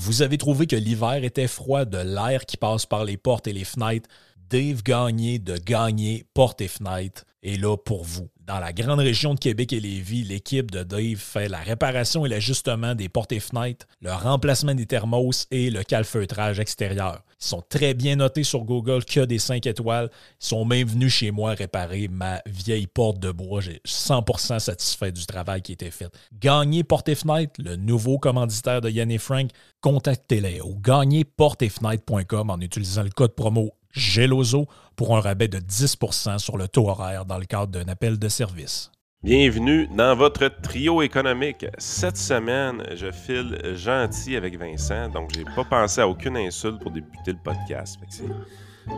Vous avez trouvé que l'hiver était froid, de l'air qui passe par les portes et les fenêtres. Dave Gagné de Gagné Portes et Fenêtres est là pour vous. Dans la grande région de Québec et Lévis, l'équipe de Dave fait la réparation et l'ajustement des portes et fenêtres, le remplacement des thermos et le calfeutrage extérieur. Ils sont très bien notés sur Google, que des 5 étoiles. Ils sont même venus chez moi réparer ma vieille porte de bois. J'ai 100% satisfait du travail qui a été fait. Gagner portes et fenêtres, le nouveau commanditaire de Yann et Frank, contactez-les au gagnerportesfenêtres.com en utilisant le code promo GELOZO pour un rabais de 10% sur le taux horaire dans le cadre d'un appel de service. Bienvenue dans votre trio économique. Cette semaine, je file gentil avec Vincent, donc j'ai pas pensé à aucune insulte pour débuter le podcast.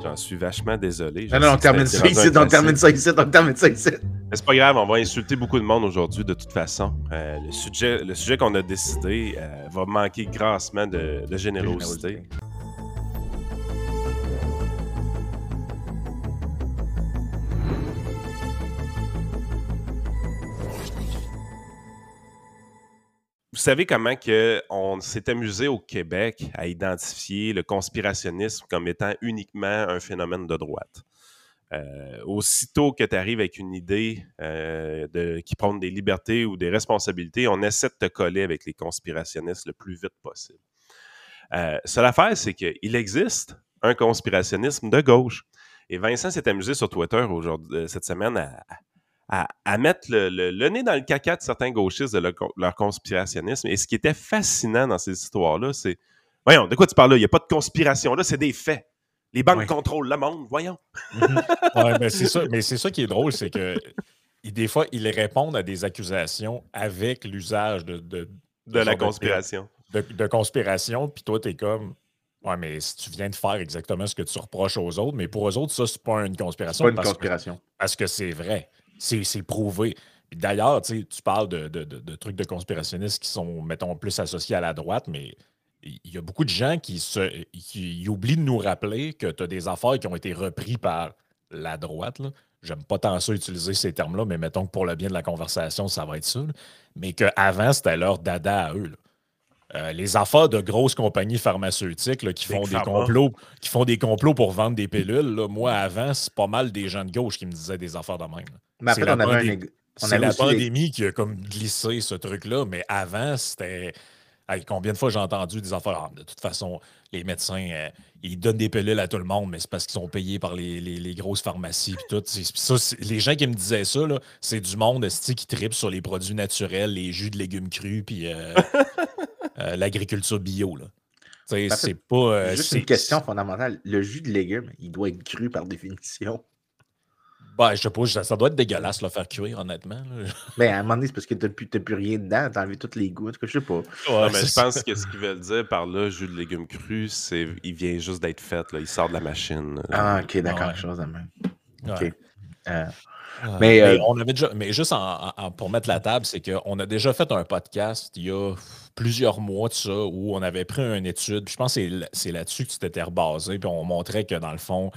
J'en suis vachement désolé. Non, non, on termine ça ici, on termine ça ici, on termine ça ici. Mais c'est pas grave, on va insulter beaucoup de monde aujourd'hui de toute façon. Euh, le sujet, le sujet qu'on a décidé euh, va manquer grassement de, de générosité. Vous savez comment que on s'est amusé au Québec à identifier le conspirationnisme comme étant uniquement un phénomène de droite? Euh, aussitôt que tu arrives avec une idée euh, de, qui prône des libertés ou des responsabilités, on essaie de te coller avec les conspirationnistes le plus vite possible. Euh, seule affaire, c'est qu'il existe un conspirationnisme de gauche. Et Vincent s'est amusé sur Twitter euh, cette semaine à, à, mettre le, nez dans le caca de certains gauchistes de leur, conspirationnisme. Et ce qui était fascinant dans ces histoires-là, c'est Voyons, de quoi tu parles là? Il n'y a pas de conspiration là, c'est des faits. Les banques contrôlent le monde, voyons. Mhm. mais c'est ça, mais c'est ça qui est drôle, c'est que des fois, ils répondent à des accusations avec l'usage de, de, de, la conspiration. De, conspiration, puis toi, tu es comme. Ouais, mais si tu viens de faire exactement ce que tu reproches aux autres, mais pour eux autres, ça, c'est pas une conspiration. Pas une conspiration. parce que c'est vrai. C'est prouvé. D'ailleurs, tu parles de, trucs de conspirationnistes qui sont, mettons, plus associés à la droite, mais il y a beaucoup de gens qui, oublient de nous rappeler que tu as des affaires qui ont été reprises par la droite. J'aime pas tant ça utiliser ces termes-là, mais mettons que pour le bien de la conversation, ça va être ça. Mais qu'avant, c'était leur dada à eux. Euh, les affaires de grosses compagnies pharmaceutiques qui, font des complots, qui font des complots pour vendre des pilules, moi, avant, c'est pas mal des gens de gauche qui me disaient des affaires de même. Mais après, on avait C'est la pandémie qui a comme glissé ce truc-là, mais avant, c'était. combien de fois j'ai entendu des affaires? Ah, de toute façon, les médecins, euh, ils donnent des pilules à tout le monde, mais c'est parce qu'ils sont payés par les, grosses pharmacies. tout. les gens qui me disaient ça, c'est du monde qui tripe sur les produits naturels, les jus de légumes crus, puis euh, Euh, l'agriculture bio. Là. C'est pas. Euh, juste une question fondamentale. Le jus de légumes, il doit être cru par définition? Ben, je sais pas, ça, doit être dégueulasse le faire cuire, honnêtement. Ben, à un moment donné, c'est parce que tu n'as plus, plus, rien dedans, tu as enlevé toutes les gouttes, je sais pas. Ouais, mais je pense que ce qu'ils veulent dire par là, jus de légumes crus, c'est il vient juste d'être fait, là. il sort de la machine. Ah, ok, d'accord, chose de même. Ok. Euh, mais, euh, on avait déjà, mais juste pour mettre la table, c'est qu'on a déjà fait un podcast il y a plusieurs mois de ça où on avait pris une étude. je pense que c'est là-dessus que tu t'étais rebasé. Puis on montrait que dans le fond,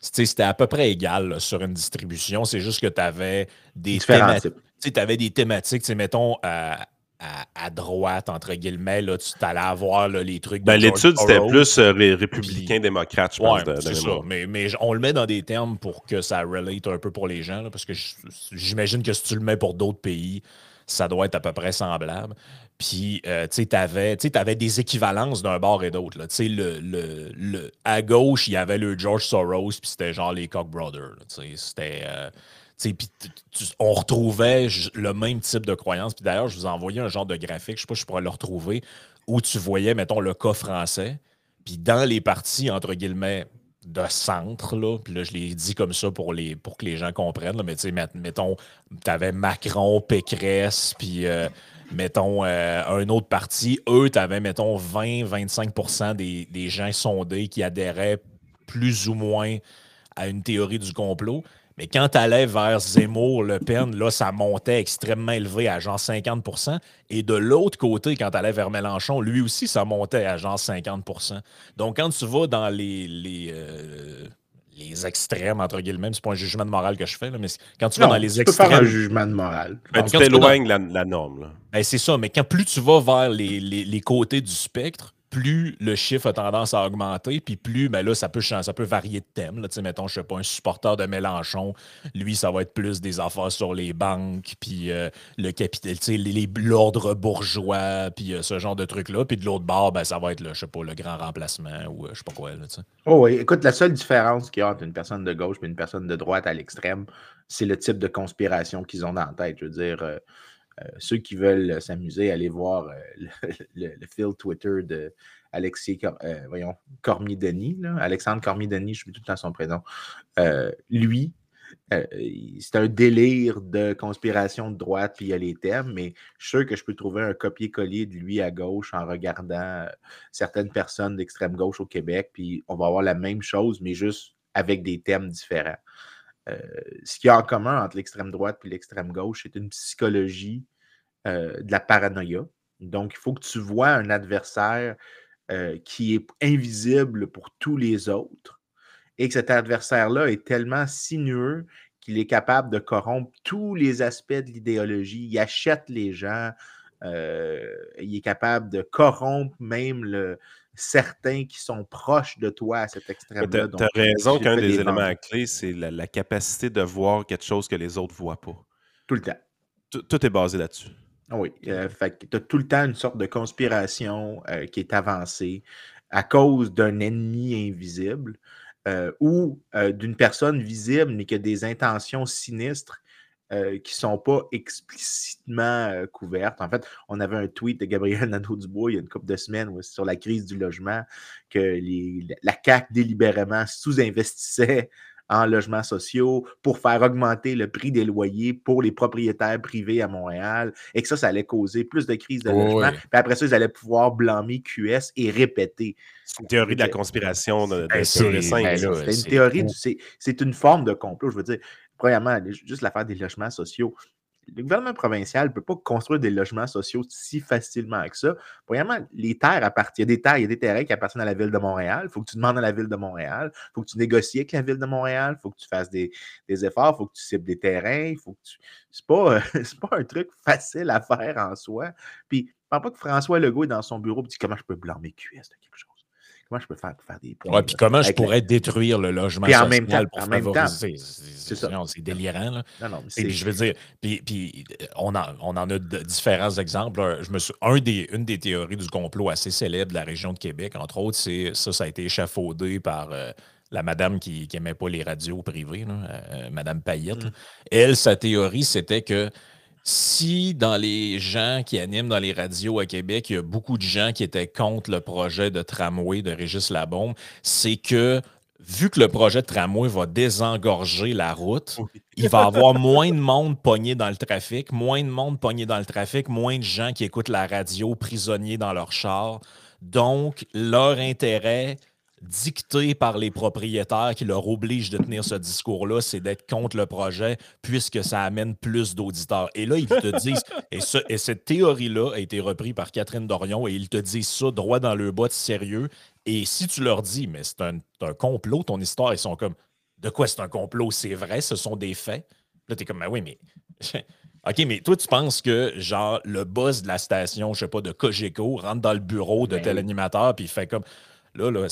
c'était à peu près égal sur une distribution. C'est juste que tu avais des thématiques. Tu avais des thématiques, mettons, à, droite, entre guillemets, là, tu allais avoir les trucs. Ben, L'étude, c'était plus euh, républicain-démocrate, je pense. c'est ça. Mais, mais, on le met dans des termes pour que ça relate un peu pour les gens, parce que j'imagine que si tu le mets pour d'autres pays, ça doit être à peu près semblable. Puis, euh, tu sais, tu avais, des équivalences d'un bord et d'autre. Le, le, le, à gauche, il y avait le George Soros, puis c'était genre les Koch Brothers. C'était. Euh, on retrouvait le même type de croyance. Puis d'ailleurs, je vous ai envoyé un genre de graphique, je sais pas si je pourrais le retrouver, où tu voyais, mettons, le cas français. Puis dans les parties, entre guillemets, de centre, là, puis là, je l'ai dit comme ça pour, les, pour que les gens comprennent, là, mais tu sais, mettons, tu avais Macron, Pécresse, puis euh, mettons, euh, un autre parti, eux, tu avais, mettons, 20-25 des, des gens sondés qui adhéraient plus ou moins à une théorie du complot. Mais quand tu allais vers Zemmour, Le Pen, là, ça montait extrêmement élevé à genre 50% Et de l'autre côté, quand tu allais vers Mélenchon, lui aussi, ça montait à genre 50% Donc, quand tu vas dans les, les, euh, les extrêmes, entre guillemets, c'est pas un jugement de morale que je fais, là, mais quand tu vas dans les tu extrêmes. Peux faire un jugement de morale. Ben, tu t'éloignes la, la, norme. Ben, c'est ça, mais quand plus tu vas vers les, les, les côtés du spectre, plus le chiffre a tendance à augmenter, puis plus, ben là, ça peut, ça peut varier de thème. Là. Mettons, je sais pas, un supporter de Mélenchon, lui, ça va être plus des affaires sur les banques, puis euh, le capital, l'ordre bourgeois, puis euh, ce genre de trucs-là. Puis de l'autre bord, ben, ça va être, le, je sais pas, le grand remplacement ou euh, je sais pas quoi. Oh oui, écoute, la seule différence qu'il y a entre une personne de gauche et une personne de droite à l'extrême, c'est le type de conspiration qu'ils ont dans la tête. Je veux dire, ceux qui veulent s'amuser, allez voir le, le, fil Twitter de Alexis voyons, Cormier-Denis, Alexandre Cormier-Denis, je suis tout le temps son prénom. lui, c'est un délire de conspiration de droite, puis il y a les thèmes, mais je suis sûr que je peux trouver un copier-coller de lui à gauche en regardant certaines personnes d'extrême gauche au Québec, puis on va avoir la même chose, mais juste avec des thèmes différents. Ce qu'il y a en commun entre l'extrême droite et l'extrême gauche, c'est une psychologie de la paranoïa. Donc, il faut que tu vois un adversaire qui est invisible pour tous les autres et que cet adversaire-là est tellement sinueux qu'il est capable de corrompre tous les aspects de l'idéologie. Il achète les gens, euh, il est capable de corrompre même le, certains qui sont proches de toi à cet extrême-là. Tu as, raison qu'un des, éléments clés, c'est la, capacité de voir quelque chose que les autres ne voient pas. Tout le temps. Tout, est basé là-dessus. Oui. Euh, tu as tout le temps une sorte de conspiration euh, qui est avancée à cause d'un ennemi invisible. Euh, ou d'une personne visible, mais qui a des intentions sinistres euh, qui ne sont pas explicitement couvertes. En fait, on avait un tweet de Gabriel Nadeau-Dubois il y a une couple de semaines sur la crise du logement, que la CAQ délibérément sous-investissait en logements sociaux pour faire augmenter le prix des loyers pour les propriétaires privés à Montréal et que ça, ça allait causer plus de crise de logement. Puis après ça, ils allaient pouvoir blâmer QS et répéter. C'est une théorie de la conspiration de, ben, c'est une théorie, c'est une forme de complot. Je veux dire, premièrement, juste l'affaire des logements sociaux le gouvernement provincial ne peut pas construire des logements sociaux si facilement que ça. Premièrement, les terres appartiennent. Il y a des terres, il y a des terrains qui appartiennent à la ville de Montréal. Il faut que tu demandes à la ville de Montréal. Il faut que tu négocies avec la ville de Montréal. Il faut que tu fasses des, efforts. Il faut que tu cibles des terrains. Il faut que. C'est pas, pas un truc facile à faire en soi. Puis, je ne pense pas que François Legault est dans son bureau et dit comment je peux blâmer QS de quelque chose. Comment je peux faire pour faire des points? Ouais, puis comment je pourrais détruire le logement social en même temps, pour en favoriser? C'est délirant. Là. Non, non, et puis, je veux dire, puis, puis on, en, on, en, a de différents exemples. Je me suis, un des, une des théories du complot assez célèbre de la région de Québec, entre autres, c'est ça, ça a été échafaudé par euh, la madame qui n'aimait pas les radios privées, là, euh, Madame Payette. Mm. Elle, sa théorie, c'était que si dans les gens qui animent dans les radios à Québec, il y a beaucoup de gens qui étaient contre le projet de tramway de Régis Labombe, c'est que vu que le projet de tramway va désengorger la route, il va y avoir moins de monde pogné dans le trafic, moins de monde pogné dans le trafic, moins de gens qui écoutent la radio prisonniers dans leur char. Donc, leur intérêt, dicté par les propriétaires qui leur obligent de tenir ce discours-là, c'est d'être contre le projet puisque ça amène plus d'auditeurs. Et là, ils te disent, et, et cette théorie-là a été reprise par Catherine Dorion, et ils te disent ça droit dans le bas de sérieux. Et si tu leur dis, mais c'est un, complot, ton histoire, ils sont comme, de quoi c'est un complot? C'est vrai, ce sont des faits? Là, tu es comme, ben oui, mais. OK, mais toi, tu penses que, genre, le boss de la station, je sais pas, de Cogeco rentre dans le bureau de ben tel animateur, puis il fait comme Là, là,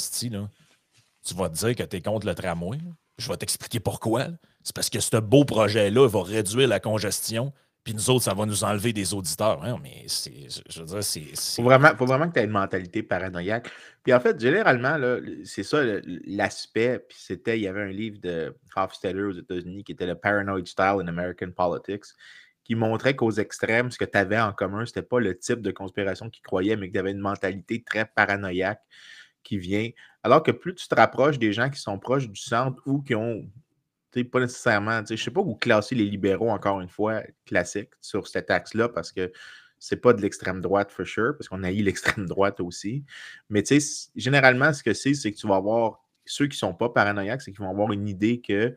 tu vas te dire que tu es contre le tramway. Je vais t'expliquer pourquoi. C'est parce que ce beau projet-là va réduire la congestion, puis nous autres, ça va nous enlever des auditeurs. Mais c'est, je veux dire, c'est. Faut vraiment, faut vraiment que tu aies une mentalité paranoïaque. Puis en fait, généralement, c'est ça l'aspect. Puis c'était, il y avait un livre de Hofstadter aux États-Unis qui était le Paranoid Style in American Politics qui montrait qu'aux extrêmes, ce que tu avais en commun, c'était pas le type de conspiration qu'ils croyaient, mais que tu avais une mentalité très paranoïaque qui vient. Alors que plus tu te rapproches des gens qui sont proches du centre ou qui ont pas nécessairement, je ne sais pas où classer les libéraux, encore une fois, classiques sur cet axe-là, parce que c'est pas de l'extrême droite, for sure, parce qu'on a eu l'extrême droite aussi. Mais généralement, ce que c'est, c'est que tu vas avoir ceux qui ne sont pas paranoïaques, c'est qu'ils vont avoir une idée que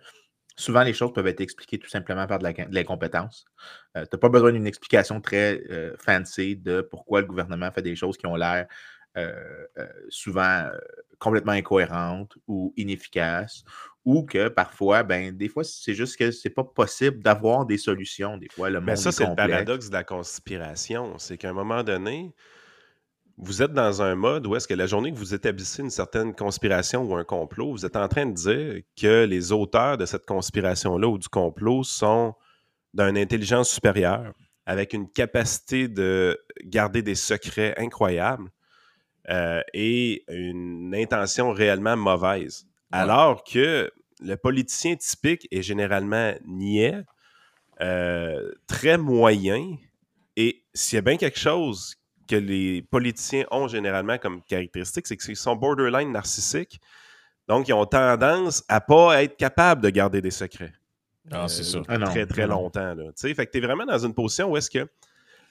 souvent les choses peuvent être expliquées tout simplement par de l'incompétence. Euh, tu n'as pas besoin d'une explication très euh, fancy de pourquoi le gouvernement fait des choses qui ont l'air souvent euh, complètement incohérentes ou inefficaces, ou que parfois, ben, des fois, c'est juste que c'est pas possible d'avoir des solutions. Des fois, le Mais ça, c'est le paradoxe de la conspiration. C'est qu'à un moment donné, vous êtes dans un mode où est-ce que la journée que vous établissez une certaine conspiration ou un complot, vous êtes en train de dire que les auteurs de cette conspiration-là ou du complot sont d'une intelligence supérieure, avec une capacité de garder des secrets incroyables euh, et une intention réellement mauvaise. Alors que le politicien typique est généralement niais, euh, très moyen, et s'il y a bien quelque chose que les politiciens ont généralement comme caractéristique, c'est qu'ils sont borderline narcissiques. Donc, ils ont tendance à pas être capables de garder des secrets. Ah, c'est ça. Euh, très, très longtemps. Là. Fait que tu es vraiment dans une position où est-ce que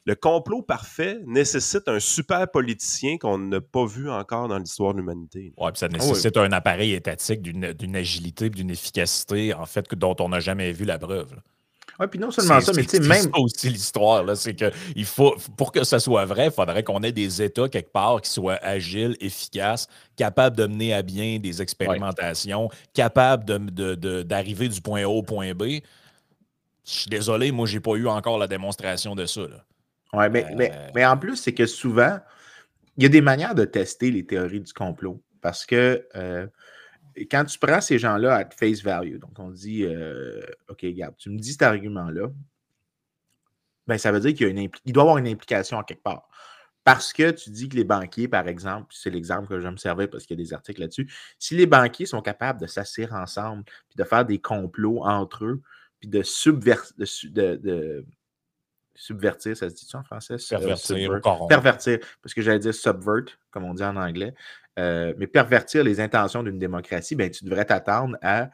le complot parfait nécessite un super politicien qu'on n'a pas vu encore dans l'histoire de l'humanité. Oui, puis ça nécessite un appareil étatique d'une agilité, d'une efficacité, en fait, dont on n'a jamais vu la preuve. Oui, puis non seulement ça, mais tu sais, même. C'est aussi l'histoire, là. C'est que il faut, pour que ça soit vrai, il faudrait qu'on ait des États quelque part qui soient agiles, efficaces, capables de mener à bien des expérimentations, capables d'arriver de, du point A au point B. Je suis désolé, moi, j'ai pas eu encore la démonstration de ça. Oui, mais, mais, euh. mais, en plus, c'est que souvent, il y a des manières de tester les théories du complot. Parce que euh, quand tu prends ces gens-là à face value, donc on dit euh, OK, regarde, tu me dis cet argument-là, ben, ça veut dire qu'il y doit y avoir une implication en quelque part. Parce que tu dis que les banquiers, par exemple, c'est l'exemple que je me servais parce qu'il y a des articles là-dessus, si les banquiers sont capables de s'asseoir ensemble, puis de faire des complots entre eux, puis de, subvertir, de, subvertir, ça se dit-tu en français? Pervertir, pervertir, parce que j'allais dire subvert, comme on dit en anglais. Euh, mais pervertir les intentions d'une démocratie, ben, tu devrais t'attendre à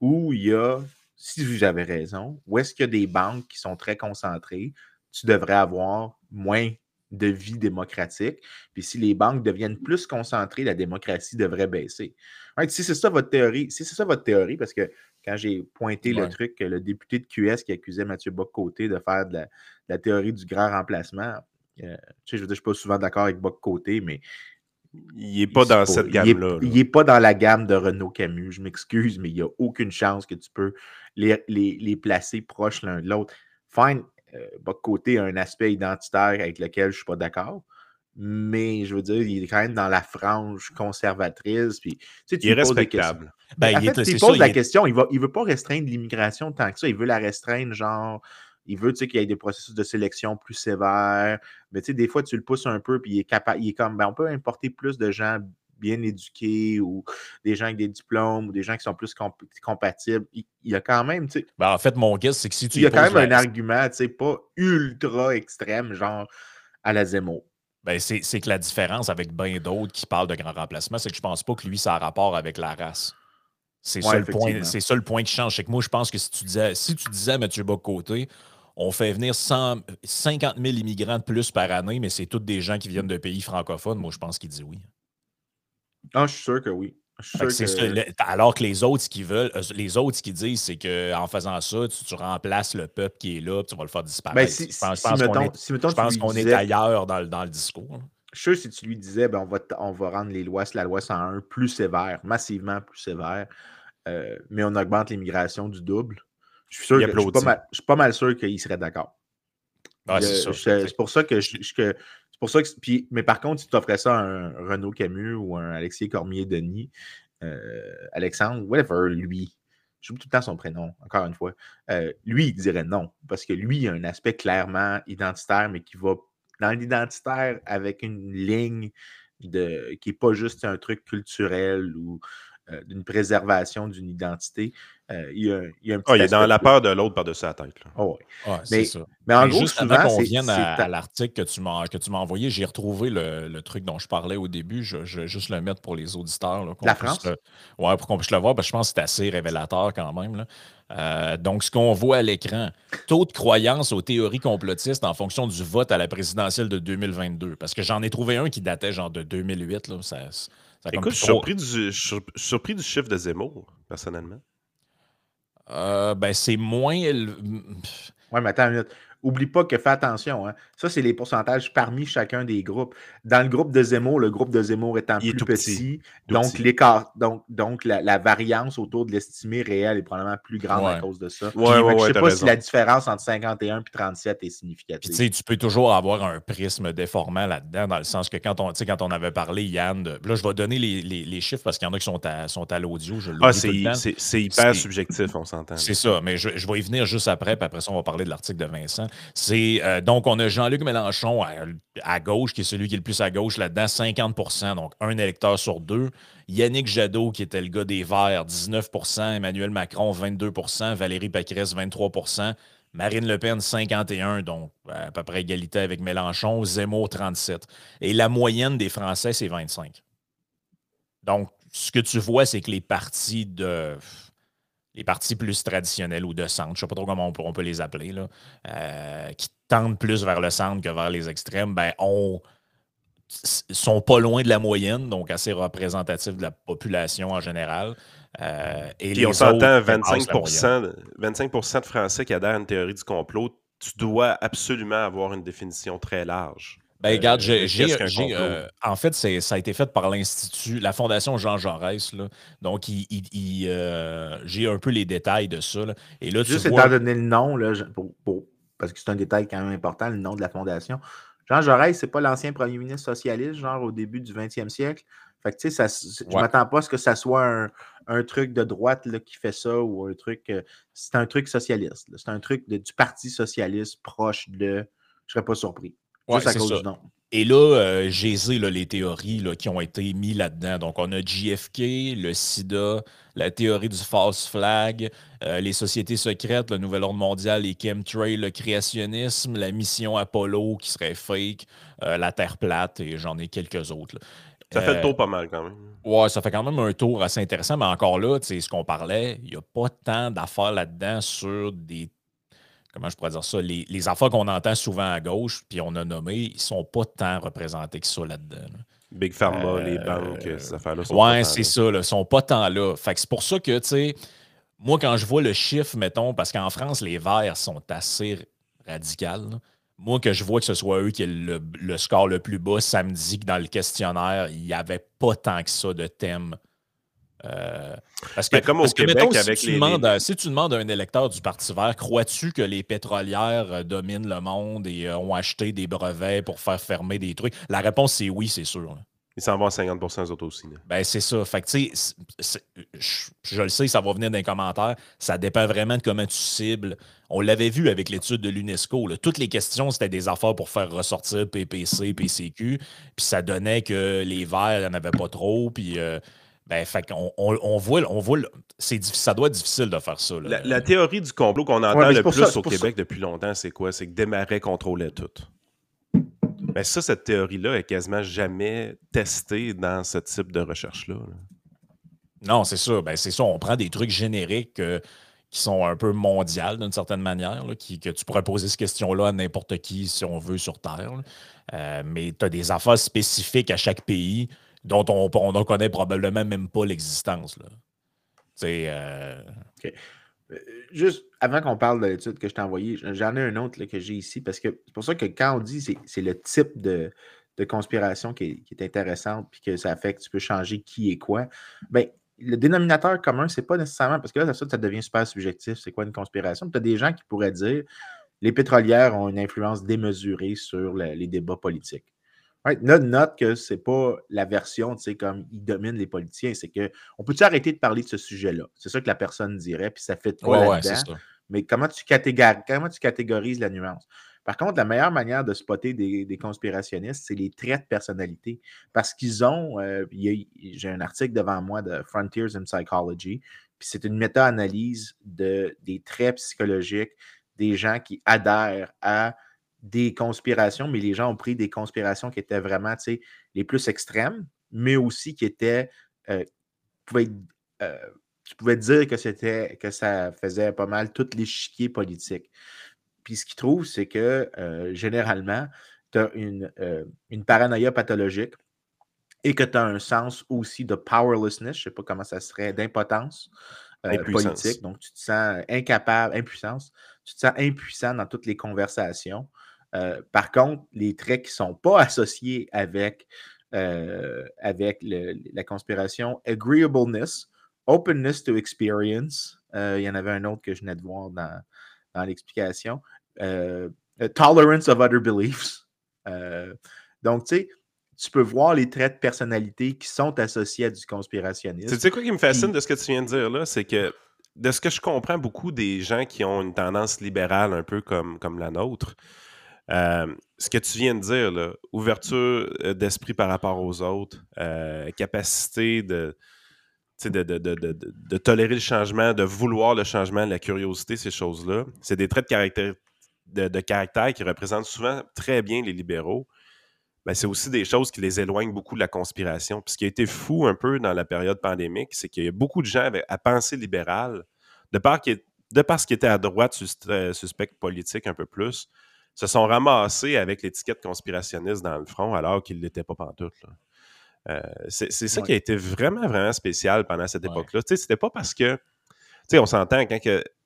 où il y a, si j'avais raison, où est-ce qu'il y a des banques qui sont très concentrées, tu devrais avoir moins de vie démocratique. Puis si les banques deviennent plus concentrées, la démocratie devrait baisser. si c'est ça votre théorie, si c'est ça votre théorie, parce que quand j'ai pointé le truc, le député de QS qui accusait Mathieu Bock-Côté de faire de la, théorie du grand remplacement, euh, je veux dire, je ne suis pas souvent d'accord avec Bock-Côté, mais il n'est pas dans cette gamme-là. Il n'est pas dans la gamme de Renault Camus. Je m'excuse, mais il n'y a aucune chance que tu peux les, les, placer proches l'un de l'autre. Fine, euh, a un aspect identitaire avec lequel je ne suis pas d'accord. Mais je veux dire, il est quand même dans la frange conservatrice. Puis, tu sais, tu il est respectable. Ben, en fait, il pose la question, il ne veut pas restreindre l'immigration tant que ça. Il veut la restreindre, genre, il veut qu'il y ait des processus de sélection plus sévères. Mais des fois, tu le pousses un peu, puis il est capable, il est comme, ben, on peut importer plus de gens bien éduqués ou des gens avec des diplômes ou des gens qui sont plus compatibles. Il, y a quand même, tu sais. Ben, en fait, mon guess, c'est que si tu. Il y a quand même un argument, tu sais, pas ultra extrême, genre à la Zemo. Ben, c'est que la différence avec bien d'autres qui parlent de grand remplacement, c'est que je pense pas que lui, ça a rapport avec la race. C'est ça, le point qui change. C'est que moi, je pense que si tu disais, si tu disais à Mathieu Bocoté, on fait venir 50 000 immigrants de plus par année, mais c'est tous des gens qui viennent de pays francophones. Moi, je pense qu'il dit oui. Ah, je suis sûr que oui. Alors que les autres, ce qu'ils veulent, euh, les autres, ce qu'ils disent, c'est qu'en faisant ça, tu, remplaces le peuple qui est là, tu vas le faire disparaître. je pense, qu'on est, ailleurs dans, le discours. Je suis sûr si tu lui disais, ben, on, va, on va rendre les lois, la loi 101 plus sévère, massivement plus sévère, euh, mais on augmente l'immigration du double, je suis sûr je suis pas mal, sûr qu'il serait d'accord. c'est pour ça que je, pour ça. Puis, mais par contre, si tu offrais ça à un Renaud Camus ou un Alexis Cormier-Denis, euh, Alexandre, whatever, lui, je tout le temps son prénom, encore une fois. Euh, lui, il dirait non, parce que lui, il a un aspect clairement identitaire, mais qui va dans l'identitaire avec une ligne de, qui n'est pas juste un truc culturel ou euh, d'une préservation d'une identité. Euh, il, y a, il, y a, un petit oh, il est dans la peur de l'autre par-dessus la tête. Oh, mais, ça. mais en gros, juste souvent, qu'on vienne à, l'article que tu m'as envoyé, j'ai retrouvé le, truc dont je parlais au début. Je, vais juste le mettre pour les auditeurs. Là, la France? Oui, pour qu'on puisse le voir, parce que je pense que c'est assez révélateur quand même. Là. Euh, donc, ce qu'on voit à l'écran, taux de croyance aux théories complotistes en fonction du vote à la présidentielle de 2022. Parce que j'en ai trouvé un qui datait genre de 2008. Là, ça, Écoute, je suis surpris, du, surpris du chiffre de Zemmour, personnellement. Euh, ben, c'est moins. Ouais, mais attends une minute. Oublie pas que fais attention. Hein. Ça, c'est les pourcentages parmi chacun des groupes. Dans le groupe de Zemmour, le groupe de Zemmour étant plus petit, donc l'écart, donc, donc la, variance autour de l'estimé réel est probablement plus grande à cause de ça. Ouais, je ne sais pas si la différence entre 51 et 37 est significative. tu peux toujours avoir un prisme déformant là-dedans, dans le sens que quand on, quand on avait parlé, Yann, de, là, je vais donner les, les, chiffres parce qu'il y en a qui sont à, sont à l'audio. Ah, c'est hyper subjectif, on s'entend. C'est ça, mais je, je, vais y venir juste après, puis après ça, on va parler de l'article de Vincent. C'est euh, donc, on a Jean-Luc Mélenchon à, gauche, qui est celui qui est le plus à gauche là-dedans, 50% donc un électeur sur deux. Yannick Jadot, qui était le gars des Verts, 19% Emmanuel Macron, 22% Valérie Pécresse, 23% Marine Le Pen, 51, donc à peu près égalité avec Mélenchon, Zemmour, 37. Et la moyenne des Français, c'est 25. Donc, ce que tu vois, c'est que les partis de les partis plus traditionnels ou de centre, je ne sais pas trop comment on peut, les appeler, là, euh, qui tendent plus vers le centre que vers les extrêmes, ben, on, sont pas loin de la moyenne, donc assez représentatifs de la population en général. Euh, et Puis on s'entend 25%, 25 de Français qui adhèrent à une théorie du complot, tu dois absolument avoir une définition très large. Ben, regarde, euh, j'ai, euh, en fait, ça a été fait par l'Institut, la Fondation Jean Jaurès. Là. Donc, euh, j'ai un peu les détails de ça. Et là, Juste étant donné le nom, là, parce que c'est un détail quand même important, le nom de la Fondation. Jean Jaurès, c'est pas l'ancien premier ministre socialiste, genre au début du 20e siècle. Fait que, tu sais, je ne m'attends pas à ce que ça soit un, truc de droite là, qui fait ça ou un truc. c'est un truc socialiste. C'est un truc du Parti socialiste proche de. Je ne serais pas surpris. Et là, euh, j'ai les théories qui ont été mises là-dedans. Donc, on a JFK, le sida, la théorie du false flag, euh, les sociétés secrètes, le nouvel ordre mondial, les chemtrails, le créationnisme, la mission Apollo qui serait fake, euh, la Terre plate, et j'en ai quelques autres. Ça fait le tour pas mal quand même. Ouais, ça fait quand même un tour assez intéressant, mais encore là, tu sais, ce qu'on parlait, il n'y a pas tant d'affaires là-dedans sur des comment je pourrais dire ça, les, les affaires qu'on entend souvent à gauche, puis on a nommé, ils ne sont pas tant représentés que ça là-dedans. Big Pharma, les euh, banques, ces affaires-là sont Ouais, c'est ça, ils ne sont pas tant là. Fait que c'est pour ça que, tu sais, moi, quand je vois le chiffre, mettons, parce qu'en France, les verts sont assez radicaux. Moi, que je vois que ce soit eux qui aient le, le, score le plus bas, ça me dit que dans le questionnaire, il n'y avait pas tant que ça de thèmes euh, parce que, ben, comme au Québec, si avec tu Demandes, si tu demandes à un électeur du Parti vert, crois-tu que les pétrolières euh, dominent le monde et euh, ont acheté des brevets pour faire fermer des trucs? La réponse, c'est oui, c'est sûr. Ils s'en vont à 50 eux autres aussi. Ben, c'est ça. Fait que, je, je, le sais, ça va venir d'un commentaire. Ça dépend vraiment de comment tu cibles. On l'avait vu avec l'étude de l'UNESCO. Toutes les questions, c'était des affaires pour faire ressortir PPC, PCQ. Puis ça donnait que les verts, il n'y en avait pas trop. Puis. Ben, fait on, on, voit, on voit ça doit être difficile de faire ça. La, théorie du complot qu'on entend le plus au Québec depuis longtemps, c'est quoi? C'est que Desmarais contrôlait tout. Mais ça, cette théorie-là est quasiment jamais testée dans ce type de recherche-là. Non, c'est ça. Ben, c'est ça. On prend des trucs génériques euh, qui sont un peu mondiales d'une certaine manière, qui, que tu pourrais poser cette question-là à n'importe qui, si on veut, sur Terre. Euh, mais tu as des affaires spécifiques à chaque pays dont on, on connaît probablement même pas l'existence. Euh... euh juste avant qu'on parle de l'étude que je t'ai envoyée, j'en ai un autre que j'ai ici parce que c'est pour ça que quand on dit c'est le type de, conspiration qui est, intéressante puis que ça fait que tu peux changer qui est quoi, ben, le dénominateur commun, c'est pas nécessairement parce que là, ça, ça devient super subjectif. C'est quoi une conspiration? Tu as des gens qui pourraient dire les pétrolières ont une influence démesurée sur les débats politiques. Note, note que c'est pas la version, tu sais, comme ils dominent les politiciens, c'est que on peut-tu arrêter de parler de ce sujet-là? C'est ça que la personne dirait, puis ça fait de quoi là-dedans. mais comment tu, comment tu catégorises la nuance? Par contre, la meilleure manière de spotter des, conspirationnistes, c'est les traits de personnalité. Parce qu'ils ont, euh, j'ai un article devant moi de Frontiers in Psychology, puis c'est une méta-analyse de, des traits psychologiques des gens qui adhèrent à des conspirations, mais les gens ont pris des conspirations qui étaient vraiment les plus extrêmes, mais aussi qui étaient. Euh, euh, tu pouvais dire que c'était que ça faisait pas mal les l'échiquier politique. Puis ce qu'ils trouvent, c'est que euh, généralement, tu as une, une, paranoïa pathologique et que tu as un sens aussi de powerlessness, je ne sais pas comment ça serait, d'impotence. politique. Donc, tu te sens incapable, impuissance. Tu te sens impuissant dans toutes les conversations. Par contre, les traits qui ne sont pas associés avec, avec la conspiration, agreeableness, openness to experience. il y en avait un autre que je venais de voir dans, dans l'explication. tolerance of other beliefs. donc, tu sais, tu peux voir les traits de personnalité qui sont associés à du conspirationnisme. Tu sais quoi qui me fascine de ce que tu viens de dire là, c'est que de ce que je comprends beaucoup des gens qui ont une tendance libérale un peu comme, comme la nôtre, euh, ce que tu viens de dire, ouverture euh, d'esprit par rapport aux autres, euh, capacité de, de, de, de, tolérer le changement, de vouloir le changement, la curiosité, ces choses-là, c'est des traits de caractère, de, caractère qui représentent souvent très bien les libéraux. Ben, c'est aussi des choses qui les éloignent beaucoup de la conspiration. Puis ce qui a été fou un peu dans la période pandémique, c'est qu'il y a beaucoup de gens à penser libérale, de par, de parce qu'ils étaient à droite, suspect politique un peu plus, se sont ramassés avec l'étiquette conspirationniste dans le front alors qu'ils ne l'étaient pas pantoute. Euh, c'est ça qui a été vraiment, vraiment spécial pendant cette époque-là. C'était pas parce que, on s'entend quand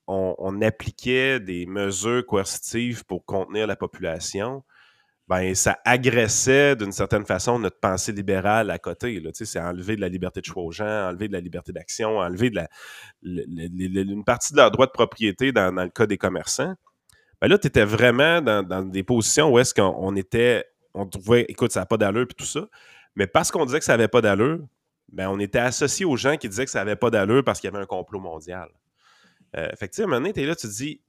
on, appliquait des mesures coercitives pour contenir la population, ben, ça agressait d'une certaine façon notre pensée libérale à côté. C'est enlever de la liberté de choix aux gens, enlever de la liberté d'action, enlever de la, une partie de leur droit de propriété dans, le cas des commerçants. Ben là, tu étais vraiment dans, des positions où est-ce qu'on était, on trouvait, écoute, ça n'a pas d'allure et tout ça. Mais parce qu'on disait que ça n'avait pas d'allure, ben, on était associé aux gens qui disaient que ça n'avait pas d'allure parce qu'il y avait un complot mondial. Euh, fait que, tu sais, à un moment donné, tu es là, tu te dis,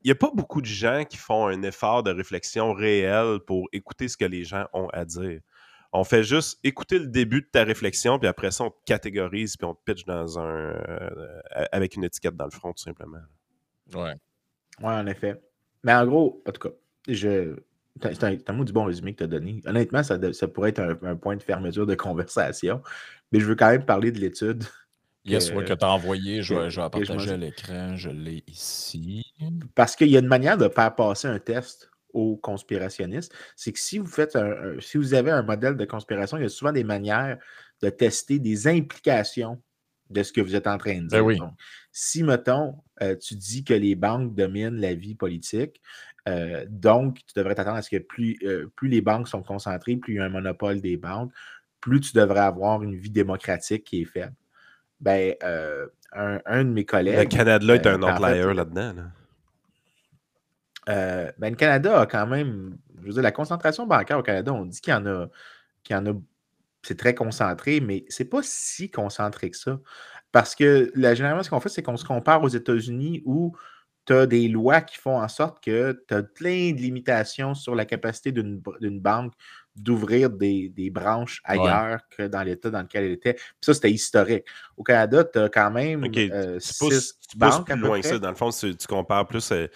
il n'y a pas beaucoup de gens qui font un effort de réflexion réel pour écouter ce que les gens ont à dire. On fait juste écouter le début de ta réflexion, puis après ça, on te catégorise, puis on te pitch dans un. Euh, avec une étiquette dans le front, tout simplement. Ouais. Ouais, en effet. Mais en gros, en tout cas, je. C'est un, mot du bon résumé que tu as donné. Honnêtement, ça, pourrait être un, point de fermeture de conversation. Mais je veux quand même parler de l'étude Yes, que tu as envoyé, je, vais, partager l'écran, je l'ai ici. Parce qu'il y a une manière de faire passer un test aux conspirationnistes, c'est que si vous faites si vous avez un modèle de conspiration, il y a souvent des manières de tester des implications de ce que vous êtes en train de ben dire. si, mettons, euh, tu dis que les banques dominent la vie politique, euh, donc tu devrais t'attendre à ce que plus, euh, plus les banques sont concentrées, plus il y a un monopole des banques, plus tu devrais avoir une vie démocratique qui est faible ben, un, de mes collègues. Le Canada est un outlier là-dedans. Euh, ben, le Canada a quand même. Je veux dire, la concentration bancaire au Canada, on dit qu'il y en a. Qu'il y en a c'est très concentré, mais c'est pas si concentré que ça. Parce que là, généralement, ce qu'on fait, c'est qu'on se compare aux États-Unis où tu as des lois qui font en sorte que tu as plein de limitations sur la capacité d'une banque d'ouvrir des, branches ailleurs que dans l'État dans lequel elle était. Puis ça, c'était historique. Au Canada, tu as quand même euh, six banques. Plus loin ça. Dans le fond, tu, compares plus euh,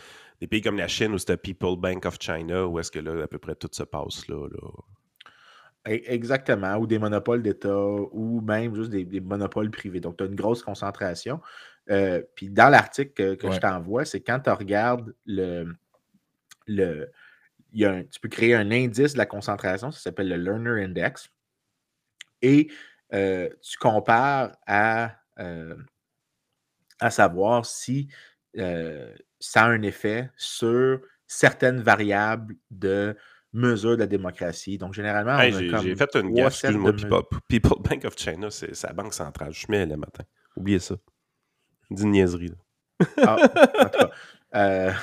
des pays comme la Chine où c'était People Bank of China, où est-ce que là, à peu près tout se passe là. E, exactement, ou des monopoles d'État, ou même juste des, monopoles privés. Donc, tu as une grosse concentration. Euh, puis dans l'article que, je t'envoie, c'est quand tu regardes le, le, tu peux créer un indice de la concentration, ça s'appelle le Learner Index, et euh, tu compares à, euh, à savoir si ça a un effet sur certaines variables de mesure de la démocratie. Donc, généralement, j'ai fait une gaffe, excuse-moi, People Bank of China, c'est la banque centrale. Je mets le matin. Oubliez ça. D'une niaiserie. Ah, en tout cas,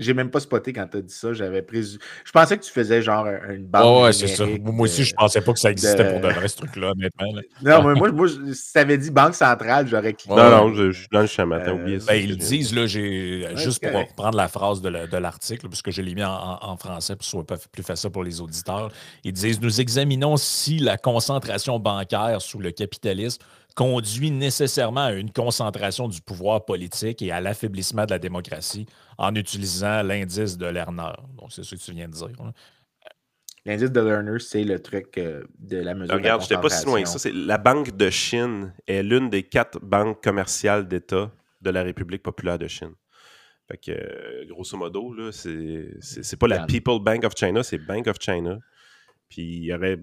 j'ai même pas spoté quand tu as dit ça. J'avais pris. Je pensais que tu faisais genre une banque. Oh, ouais, c'est ça. Moi aussi, je pensais pas que ça existait pour de vrai, ce truc-là, honnêtement. Non, mais moi, moi, si tu avais dit Banque centrale, j'aurais cliqué. Non, non, je, suis dans le chemin. Euh, oublié ça. Ben, ils disent, là, j'ai juste pour reprendre la phrase de l'article, parce que je l'ai mis en, français pour que ce soit plus facile pour les auditeurs. Ils disent Nous examinons si la concentration bancaire sous le capitalisme conduit nécessairement à une concentration du pouvoir politique et à l'affaiblissement de la démocratie en utilisant l'indice de Lerner. Donc, c'est ce que tu viens de dire. L'indice de Lerner, c'est le truc euh, de la mesure Regarde, je n'étais pas si loin que ça. La Banque de Chine est l'une des quatre banques commerciales d'État de la République populaire de Chine. Fait que, euh, grosso modo, là, c'est pas la People Bank of China, c'est Bank of China. Puis il y aurait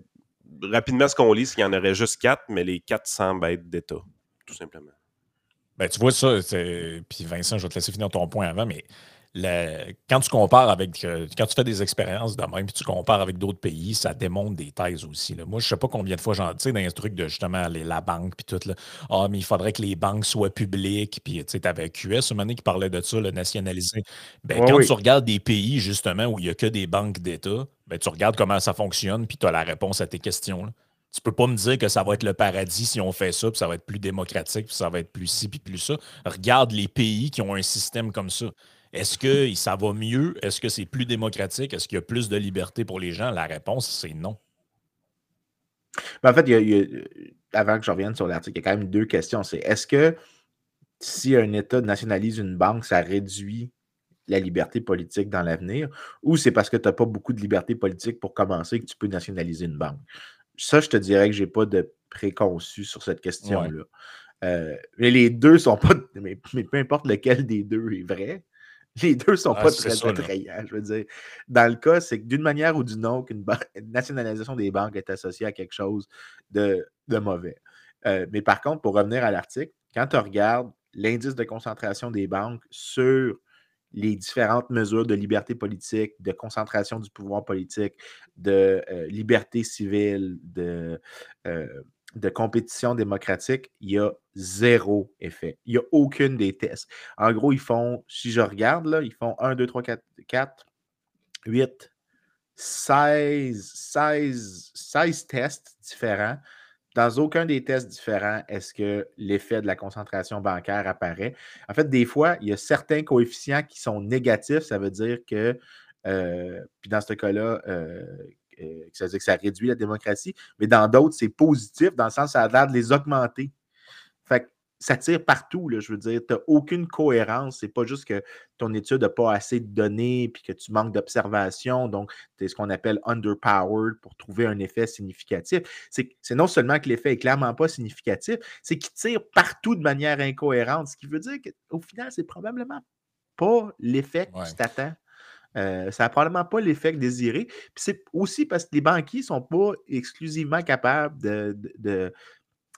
rapidement, ce qu'on lit, c'est qu'il y en aurait juste quatre, mais les quatre semblent être d'État, tout simplement. Ben, tu vois ça, puis Vincent, je vais te laisser finir ton point avant, mais quand tu compares avec, euh, quand tu fais des expériences de même, puis tu compares avec d'autres pays, ça démontre des thèses aussi. Moi, je ne sais pas combien de fois j'en sais dans un truc de justement la banque, puis tout. Là. Ah, mais il faudrait que les banques soient publiques, puis tu sais, avais QS, ce moment qui parlait de ça, le nationaliser. Ben, quand tu regardes des pays, justement, où il n'y a que des banques d'État, ben, tu regardes comment ça fonctionne, puis tu as la réponse à tes questions. Là. Tu peux pas me dire que ça va être le paradis si on fait ça, puis ça va être plus démocratique, puis ça va être plus ci, puis plus ça. Regarde les pays qui ont un système comme ça. Est-ce que ça va mieux? Est-ce que c'est plus démocratique? Est-ce qu'il y a plus de liberté pour les gens? La réponse, c'est non. en fait, avant que je revienne sur l'article, il y a quand même deux questions. C'est est-ce que si un État nationalise une banque, ça réduit la liberté politique dans l'avenir, ou c'est parce que tu n'as pas beaucoup de liberté politique pour commencer que tu peux nationaliser une banque? Ça, je te dirais que je n'ai pas de préconçu sur cette question-là. Euh, mais les deux sont pas. mais, peu importe lequel des deux est vrai, les deux sont ah, pas très attrayants. Je veux dire, dans le cas, c'est que d'une manière ou d'une autre, une, nationalisation des banques est associée à quelque chose de, mauvais. Euh, mais par contre, pour revenir à l'article, quand tu regardes l'indice de concentration des banques sur les différentes mesures de liberté politique, de concentration du pouvoir politique, de euh, liberté civile, de euh, de compétition démocratique, il y a zéro effet. Il n'y a aucune des tests. En gros, ils font, si je regarde, ils font 1, 2, 3, 4, 4 8, 16, 16, 16 tests différents. Dans aucun des tests différents, est-ce que l'effet de la concentration bancaire apparaît? En fait, des fois, il y a certains coefficients qui sont négatifs. Ça veut dire que, euh, puis dans ce cas-là, euh, ça veut dire que ça réduit la démocratie, mais dans d'autres, c'est positif, dans le sens ça a l'air de les augmenter. Fait que ça tire partout, là, je veux dire, tu n'as aucune cohérence. C'est pas juste que ton étude n'a pas assez de données puis que tu manques d'observation, donc tu es ce qu'on appelle underpowered pour trouver un effet significatif. C'est non seulement que l'effet est clairement pas significatif, c'est qu'il tire partout de manière incohérente, ce qui veut dire qu'au final, c'est probablement pas l'effet que tu t'attends. Euh, ça n'a probablement pas l'effet désiré. Puis c'est aussi parce que les banquiers ne sont pas exclusivement capables de,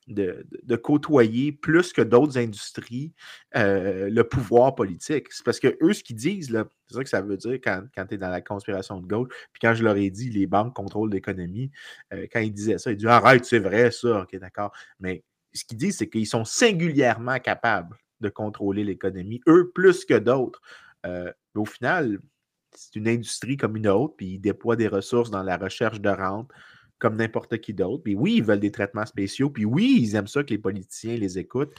de, côtoyer plus que d'autres industries euh, le pouvoir politique. C'est parce que eux, ce qu'ils disent, c'est ça que ça veut dire quand, tu es dans la conspiration de gauche. Puis quand je leur ai dit les banques contrôlent l'économie, euh, quand ils disaient ça, ils disaient Arrête, c'est vrai ça, ok, d'accord. Mais ce qu'ils disent, c'est qu'ils sont singulièrement capables de contrôler l'économie, eux plus que d'autres. mais au final, c'est une industrie comme une autre, puis ils déploient des ressources dans la recherche de rente comme n'importe qui d'autre. Puis oui, ils veulent des traitements spéciaux, puis oui, ils aiment ça que les politiciens les écoutent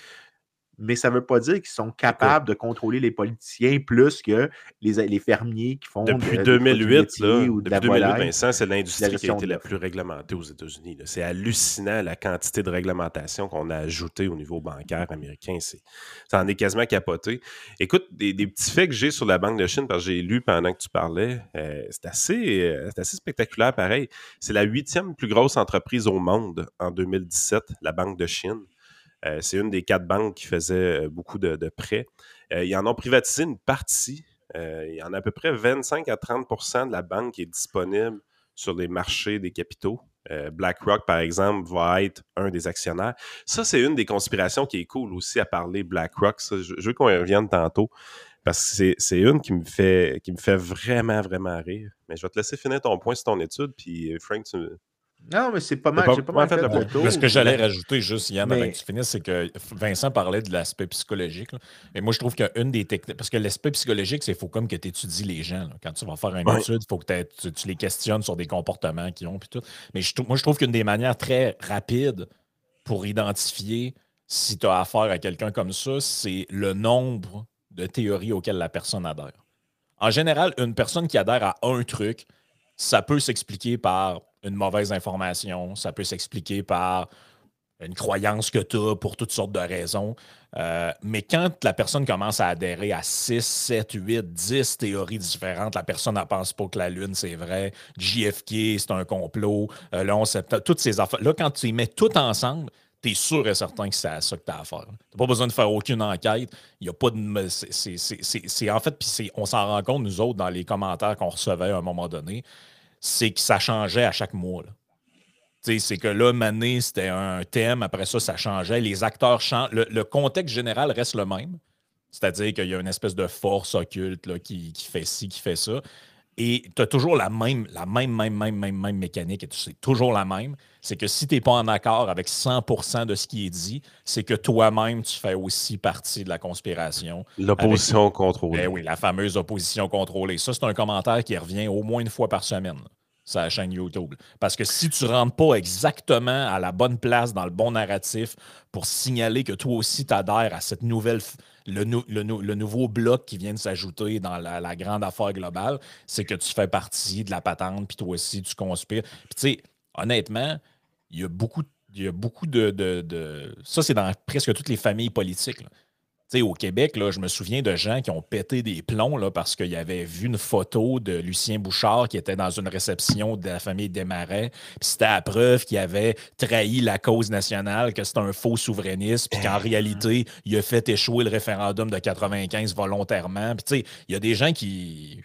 mais ça ne veut pas dire qu'ils sont capables de contrôler les politiciens plus que les, les fermiers qui font depuis 2008, là, depuis 2008, Vincent, c'est l'industrie qui a été la plus réglementée aux États-Unis. C'est hallucinant la quantité de réglementation qu'on a ajoutée au niveau bancaire américain. Ça en est quasiment capoté. Écoute, des, petits faits que j'ai sur la Banque de Chine, parce que j'ai lu pendant que tu parlais, euh, c'est assez, euh, assez spectaculaire pareil. C'est la huitième plus grosse entreprise au monde en 2017, la Banque de Chine. Euh, c'est une des quatre banques qui faisait euh, beaucoup de, prêts. Euh, ils en ont privatisé une partie. il y en a à peu près 25 à 30% de la banque qui est disponible sur les marchés des capitaux. BlackRock, par exemple, va être un des actionnaires. Ça, c'est une des conspirations qui est cool aussi à parler BlackRock. je, veux qu'on y revienne tantôt parce que c'est une qui me fait vraiment, vraiment rire. Mais je vais te laisser finir ton point sur ton étude, puis Frank, tu, non, mais c'est pas mal. J'ai pas, mal fait, le tour. Ce que j'allais rajouter juste, Yann, avant que tu finisses, c'est que Vincent parlait de l'aspect psychologique. Mais moi, je trouve qu'une des techniques. Parce que l'aspect psychologique, c'est qu'il faut comme que tu étudies les gens. Quand tu vas faire une étude, il faut que tu, les questionnes sur des comportements qu'ils ont. Puis tout. Mais moi, je trouve qu'une des manières très rapides pour identifier si tu as affaire à quelqu'un comme ça, c'est le nombre de théories auxquelles la personne adhère. En général, une personne qui adhère à un truc, ça peut s'expliquer par une mauvaise information, ça peut s'expliquer par une croyance que tu as pour toutes sortes de raisons. Euh, mais quand la personne commence à adhérer à 6, 7, 8, 10 théories différentes, la personne ne pense pas que la Lune, c'est vrai, JFK, c'est un complot, euh, 11 septembre, toutes ces affaires. Là, quand tu les mets toutes ensemble, tu es sûr et certain que c'est à ça que tu as à faire. Tu pas besoin de faire aucune enquête. Il a pas de. C'est en fait, puis on s'en rend compte, nous autres, dans les commentaires qu'on recevait à un moment donné c'est que ça changeait à chaque mois. C'est que là, Mané, c'était un thème, après ça, ça changeait. Les acteurs changent. Le, contexte général reste le même. C'est-à-dire qu'il y a une espèce de force occulte qui, qui, fait ci, qui fait ça. Et tu as toujours la même, la même, même, même, même, même mécanique, et c'est toujours la même. C'est que si tu n'es pas en accord avec 100% de ce qui est dit, c'est que toi-même, tu fais aussi partie de la conspiration. L'opposition contrôlée. Ben oui, la fameuse opposition contrôlée. Ça, c'est un commentaire qui revient au moins une fois par semaine sur la chaîne YouTube. Parce que si tu ne rentres pas exactement à la bonne place, dans le bon narratif, pour signaler que toi aussi tu adhères à cette nouvelle le, le, nouveau bloc qui vient de s'ajouter dans la, grande affaire globale, c'est que tu fais partie de la patente, puis toi aussi, tu conspires. Puis tu sais, honnêtement, il y a beaucoup, il y a beaucoup de, de... Ça, c'est dans presque toutes les familles politiques. Là au Québec, je me souviens de gens qui ont pété des plombs parce qu'ils avaient vu une photo de Lucien Bouchard qui était dans une réception de la famille Desmarais. C'était à preuve qu'il avait trahi la cause nationale, que c'était un faux souverainiste, puis qu'en réalité, il a fait échouer le référendum de 95 volontairement. Il y a des gens qui.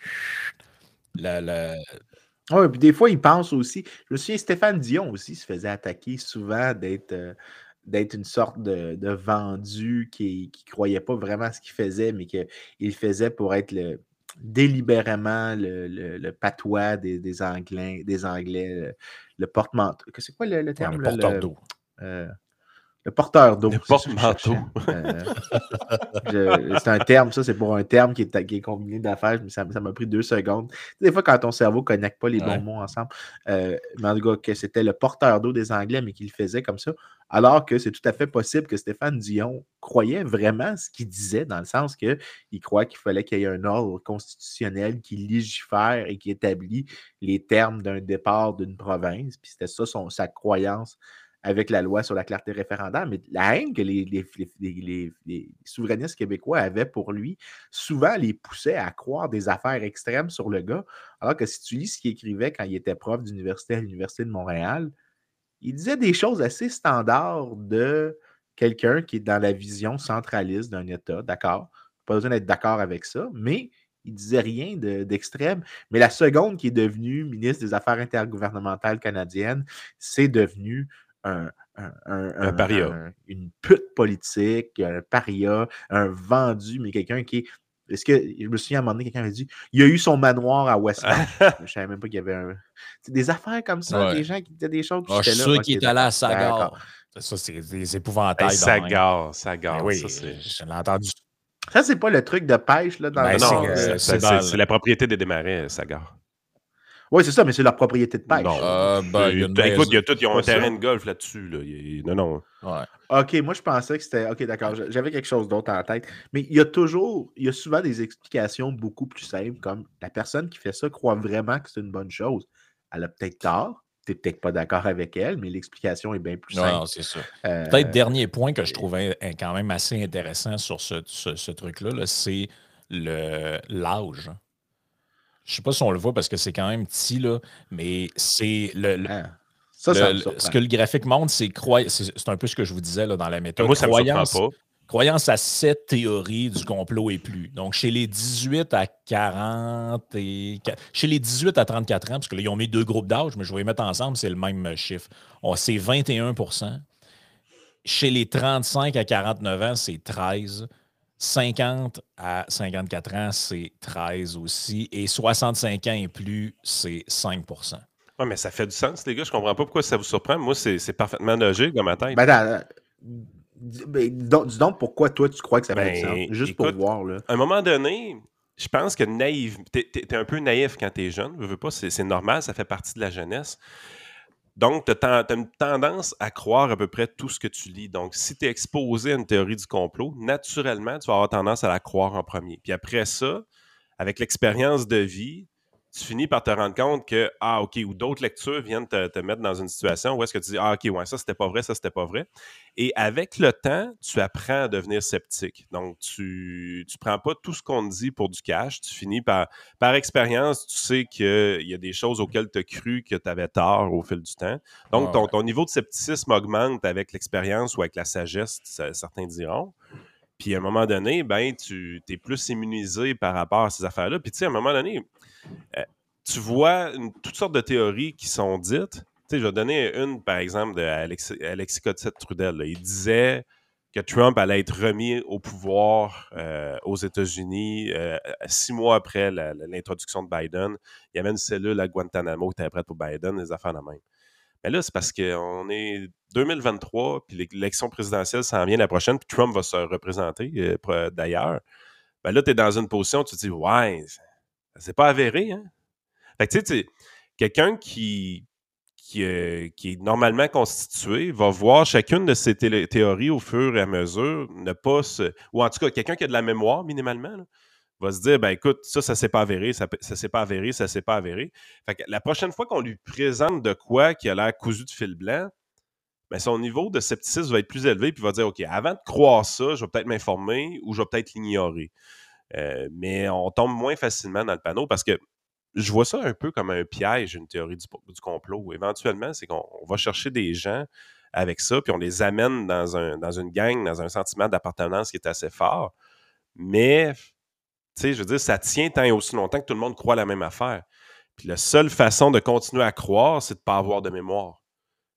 Oui, puis des fois, ils pensent aussi. Je me souviens, Stéphane Dion aussi se faisait attaquer souvent d'être. Euh, d'être une sorte de, vendu qui ne croyait pas vraiment à ce qu'il faisait, mais qu'il faisait pour être le, délibérément le, patois des, Anglais, des Anglais, le, porte-manteau. C'est quoi le, terme? le porteur d'eau. Euh, le porteur d'eau. Le porte-manteau. Euh, c'est un terme, ça, c'est pour un terme qui est, qui est combiné d'affaires, mais ça m'a pris deux secondes. Des fois, quand ton cerveau ne connecte pas les bons mots ensemble, euh, mais en tout cas, que c'était le porteur d'eau des Anglais, mais qu'il faisait comme ça, alors que c'est tout à fait possible que Stéphane Dion croyait vraiment ce qu'il disait, dans le sens qu'il croit qu'il fallait qu'il y ait un ordre constitutionnel qui légifère et qui établit les termes d'un départ d'une province. Puis c'était ça son, sa croyance avec la loi sur la clarté référendaire, mais la haine que les, souverainistes québécois avaient pour lui, souvent les poussait à croire des affaires extrêmes sur le gars, alors que si tu lis ce qu'il écrivait quand il était prof d'université à l'Université de Montréal, il disait des choses assez standards de quelqu'un qui est dans la vision centraliste d'un État, d'accord? Pas besoin d'être d'accord avec ça, mais il disait rien d'extrême. mais la seconde qui est devenue ministre des Affaires intergouvernementales canadiennes, c'est devenu un, un, paria. une pute politique, un paria, un vendu, mais quelqu'un qui est. Est-ce que je me souviens à un moment donné, quelqu'un m'a dit il a eu son manoir à Westmount. je savais même pas qu'il y avait un. des affaires comme ça, des gens qui disaient des choses. Ah, je suis sûr qu'il est allé à Sagar. Ça, c'est des épouvantails. Hey, Sagar, Sagar. Ben oui, ça, je l'ai entendu. Ça, c'est pas le truc de pêche là, dans ben Non, c'est la propriété des démarrais, Sagar. Oui, c'est ça, mais c'est leur propriété de pêche. Non. Euh, ben, il y a écoute, il y a tout, ils ont un terrain de golf là-dessus. Là. Non, non. Ouais. OK, moi, je pensais que c'était. OK, d'accord, j'avais quelque chose d'autre en tête. Mais il y a toujours, il y a souvent des explications beaucoup plus simples, comme la personne qui fait ça croit vraiment que c'est une bonne chose. Elle a peut-être tort. Tu n'es peut-être pas d'accord avec elle, mais l'explication est bien plus simple. Non, c'est ça. Euh, peut-être dernier point que je trouvais quand même assez intéressant sur ce, ce, truc-là, -là, c'est l'âge. Je ne sais pas si on le voit parce que c'est quand même petit, là, mais c'est le. Ah, ça, ce que le graphique montre, c'est c'est un peu ce que je vous disais là, dans la méthode. Moi, ça croyance, pas. croyance à cette théorie du complot et plus. Donc, chez les 18 à 40 et. Chez les 18 à 34 ans, parce que là, ils ont mis deux groupes d'âge, mais je vais les mettre ensemble, c'est le même chiffre. C'est 21% Chez les 35 à 49 ans, c'est 13 50 à 54 ans, c'est 13 aussi. Et 65 ans et plus, c'est 5% Oui, mais ça fait du sens, les gars. Je comprends pas pourquoi ça vous surprend. Moi, c'est parfaitement logique dans ma tête. Ben, ben dis donc pourquoi toi, tu crois que ça fait du sens? Juste pour voir. Là. À un moment donné, je pense que naïf, t'es es, un peu naïf quand t'es jeune. Je veux pas, c'est normal, ça fait partie de la jeunesse. Donc, tu as, une tendance à croire à peu près tout ce que tu lis. Donc, si tu es exposé à une théorie du complot, naturellement, tu vas avoir tendance à la croire en premier. Puis après ça, avec l'expérience de vie, tu finis par te rendre compte que, ah, OK, ou d'autres lectures viennent te, mettre dans une situation où est-ce que tu dis, ah, OK, ouais, ça, c'était pas vrai, ça, c'était pas vrai. Et avec le temps, tu apprends à devenir sceptique. Donc, tu ne prends pas tout ce qu'on te dit pour du cash. Tu finis par, par expérience, tu sais qu'il y a des choses auxquelles tu as cru que tu avais tort au fil du temps. Donc, ton, ton niveau de scepticisme augmente avec l'expérience ou avec la sagesse, certains diront. Puis à un moment donné, ben, tu es plus immunisé par rapport à ces affaires-là. Puis tu sais, à un moment donné, euh, tu vois toutes sortes de théories qui sont dites, sais, je vais donner une, par exemple, Alexis Cossette-Trudel. Il disait que Trump allait être remis au pouvoir euh, aux États-Unis euh, six mois après l'introduction de Biden. Il y avait une cellule à Guantanamo qui était prête pour Biden, les affaires de même. Mais là, c'est parce qu'on est 2023, puis l'élection présidentielle s'en vient la prochaine, puis Trump va se représenter euh, d'ailleurs. Ben là, tu es dans une position, tu te dis, ouais, c'est pas avéré, hein? Fait que tu sais, quelqu'un qui, euh, qui, est normalement constitué va voir chacune de ces théories au fur et à mesure, ne pas. Ou en tout cas, quelqu'un qui a de la mémoire minimalement, va se dire ben écoute, ça, ça s'est pas avéré, ça, ça s'est pas avéré, ça s'est pas avéré. Fait que la prochaine fois qu'on lui présente de quoi qui a l'air cousu de fil blanc, ben son niveau de scepticisme va être plus élevé, puis va dire OK, avant de croire ça, je vais peut-être m'informer ou je vais peut-être l'ignorer. Euh, mais on tombe moins facilement dans le panneau parce que je vois ça un peu comme un piège, une théorie du, complot. Éventuellement, c'est qu'on va chercher des gens avec ça, puis on les amène dans, un, dans une gang, dans un sentiment d'appartenance qui est assez fort. Mais, je veux dire, ça tient tant et aussi longtemps que tout le monde croit la même affaire. Puis la seule façon de continuer à croire, c'est de ne pas avoir de mémoire.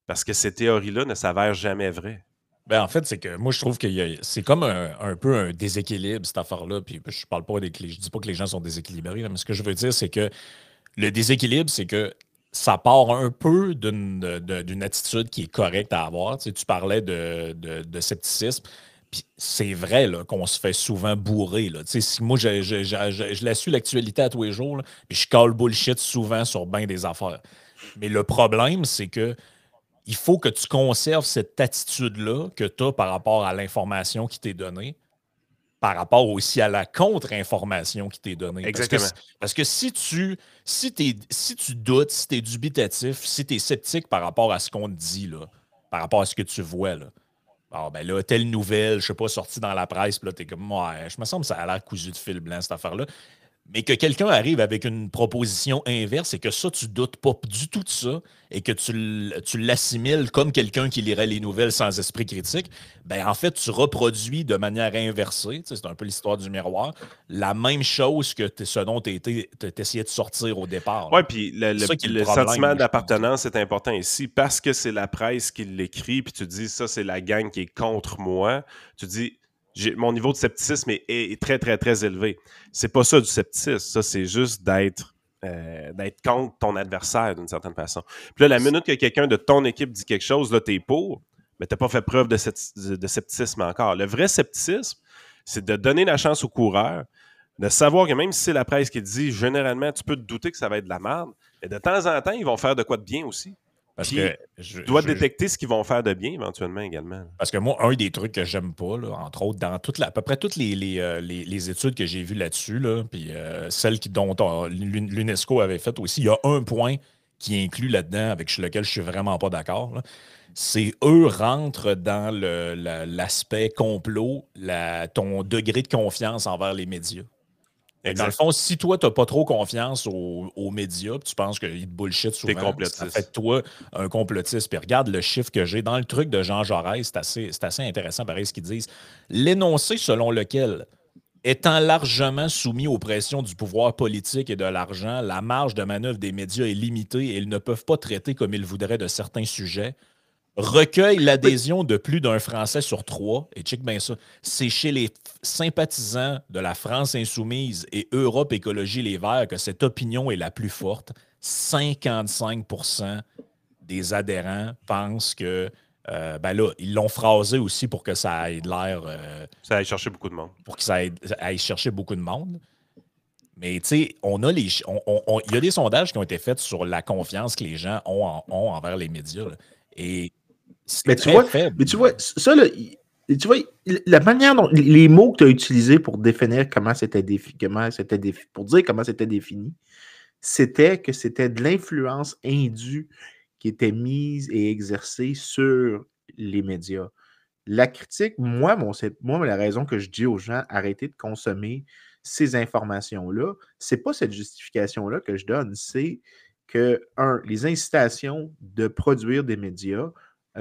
Parce que ces théories-là ne s'avèrent jamais vraies. Ben, en fait, c'est que moi, je trouve que c'est comme un, peu un déséquilibre, cette affaire-là. Puis je parle pas des je dis pas que les gens sont déséquilibrés, mais ce que je veux dire, c'est que le déséquilibre, c'est que ça part un peu d'une attitude qui est correcte à avoir. Tu, parlais de, scepticisme. Puis c'est vrai qu'on se fait souvent bourrer. Là. Si moi, je, je, je, la suis l'actualité à tous les jours, puis je call bullshit souvent sur bien des affaires. Mais le problème, c'est que il faut que tu conserves cette attitude-là que tu as par rapport à l'information qui t'est donnée, par rapport aussi à la contre-information qui t'est donnée. Exactement. Parce que, si tu si, si tu doutes, si tu es dubitatif, si tu es sceptique par rapport à ce qu'on te dit, là, par rapport à ce que tu vois, là, ah, ben là, telle nouvelle, je sais pas, sortie dans la presse, puis là, t'es comme, ouais, je me sens que ça a l'air cousu de fil blanc, cette affaire-là mais que quelqu'un arrive avec une proposition inverse et que ça, tu doutes pas du tout de ça et que tu, l'assimiles comme quelqu'un qui lirait les nouvelles sans esprit critique, ben en fait, tu reproduis de manière inversée, c'est un peu l'histoire du miroir, la même chose que ce dont tu essayé de sortir au départ. Oui, puis le, le, sentiment d'appartenance est important ici parce que c'est la presse qui l'écrit, puis tu dis ça, c'est la gang qui est contre moi. Tu dis mon niveau de scepticisme est, très, très, très élevé. C'est pas ça du scepticisme. Ça, c'est juste d'être euh, d'être contre ton adversaire d'une certaine façon. Puis là, la minute que quelqu'un de ton équipe dit quelque chose, là, t'es pour, mais t'as pas fait preuve de, scepticisme encore. Le vrai scepticisme, c'est de donner la chance au coureur, de savoir que même si c'est la presse qui dit, généralement, tu peux te douter que ça va être de la merde, mais de temps en temps, ils vont faire de quoi de bien aussi. Parce que je dois détecter ce qu'ils vont faire de bien éventuellement également. Parce que moi, un des trucs que j'aime pas, entre autres, dans toute à peu près toutes les, euh, études que j'ai vues là-dessus, puis euh, celles qui, dont l'UNESCO avait fait aussi, il y a un point qui inclut là-dedans avec lequel je suis vraiment pas d'accord. C'est eux rentrent dans l'aspect complot, ton degré de confiance envers les médias. Dans le fond, si toi, tu n'as pas trop confiance aux, médias, tu penses qu'ils te bullshit souvent, ça fait de toi un complotiste. Puis regarde le chiffre que j'ai dans le truc de Jean Jaurès, c'est assez, assez, intéressant, pareil, ce qu'ils disent. L'énoncé selon lequel, étant largement soumis aux pressions du pouvoir politique et de l'argent, la marge de manœuvre des médias est limitée et ils ne peuvent pas traiter comme ils voudraient de certains sujets recueille l'adhésion de plus d'un Français sur trois, et check bien ça, c'est chez les sympathisants de la France insoumise et Europe Écologie Les Verts que cette opinion est la plus forte. 55% des adhérents pensent que euh, ben là, ils l'ont phrasé aussi pour que ça ait de l'air. Euh, ça aille chercher beaucoup de monde. Pour que ça aille, chercher beaucoup de monde. Mais tu sais, on a les. Il y a des sondages qui ont été faits sur la confiance que les gens ont, envers les médias. Et mais tu, vois, mais tu vois, ça, tu vois, la manière dont les mots que tu as utilisés pour définir comment c'était défini, c'était pour dire comment c'était défini, c'était que c'était de l'influence indue qui était mise et exercée sur les médias. La critique, moi, mon, moi, la raison que je dis aux gens, arrêtez de consommer ces informations-là, c'est pas cette justification-là que je donne, c'est que, un, les incitations de produire des médias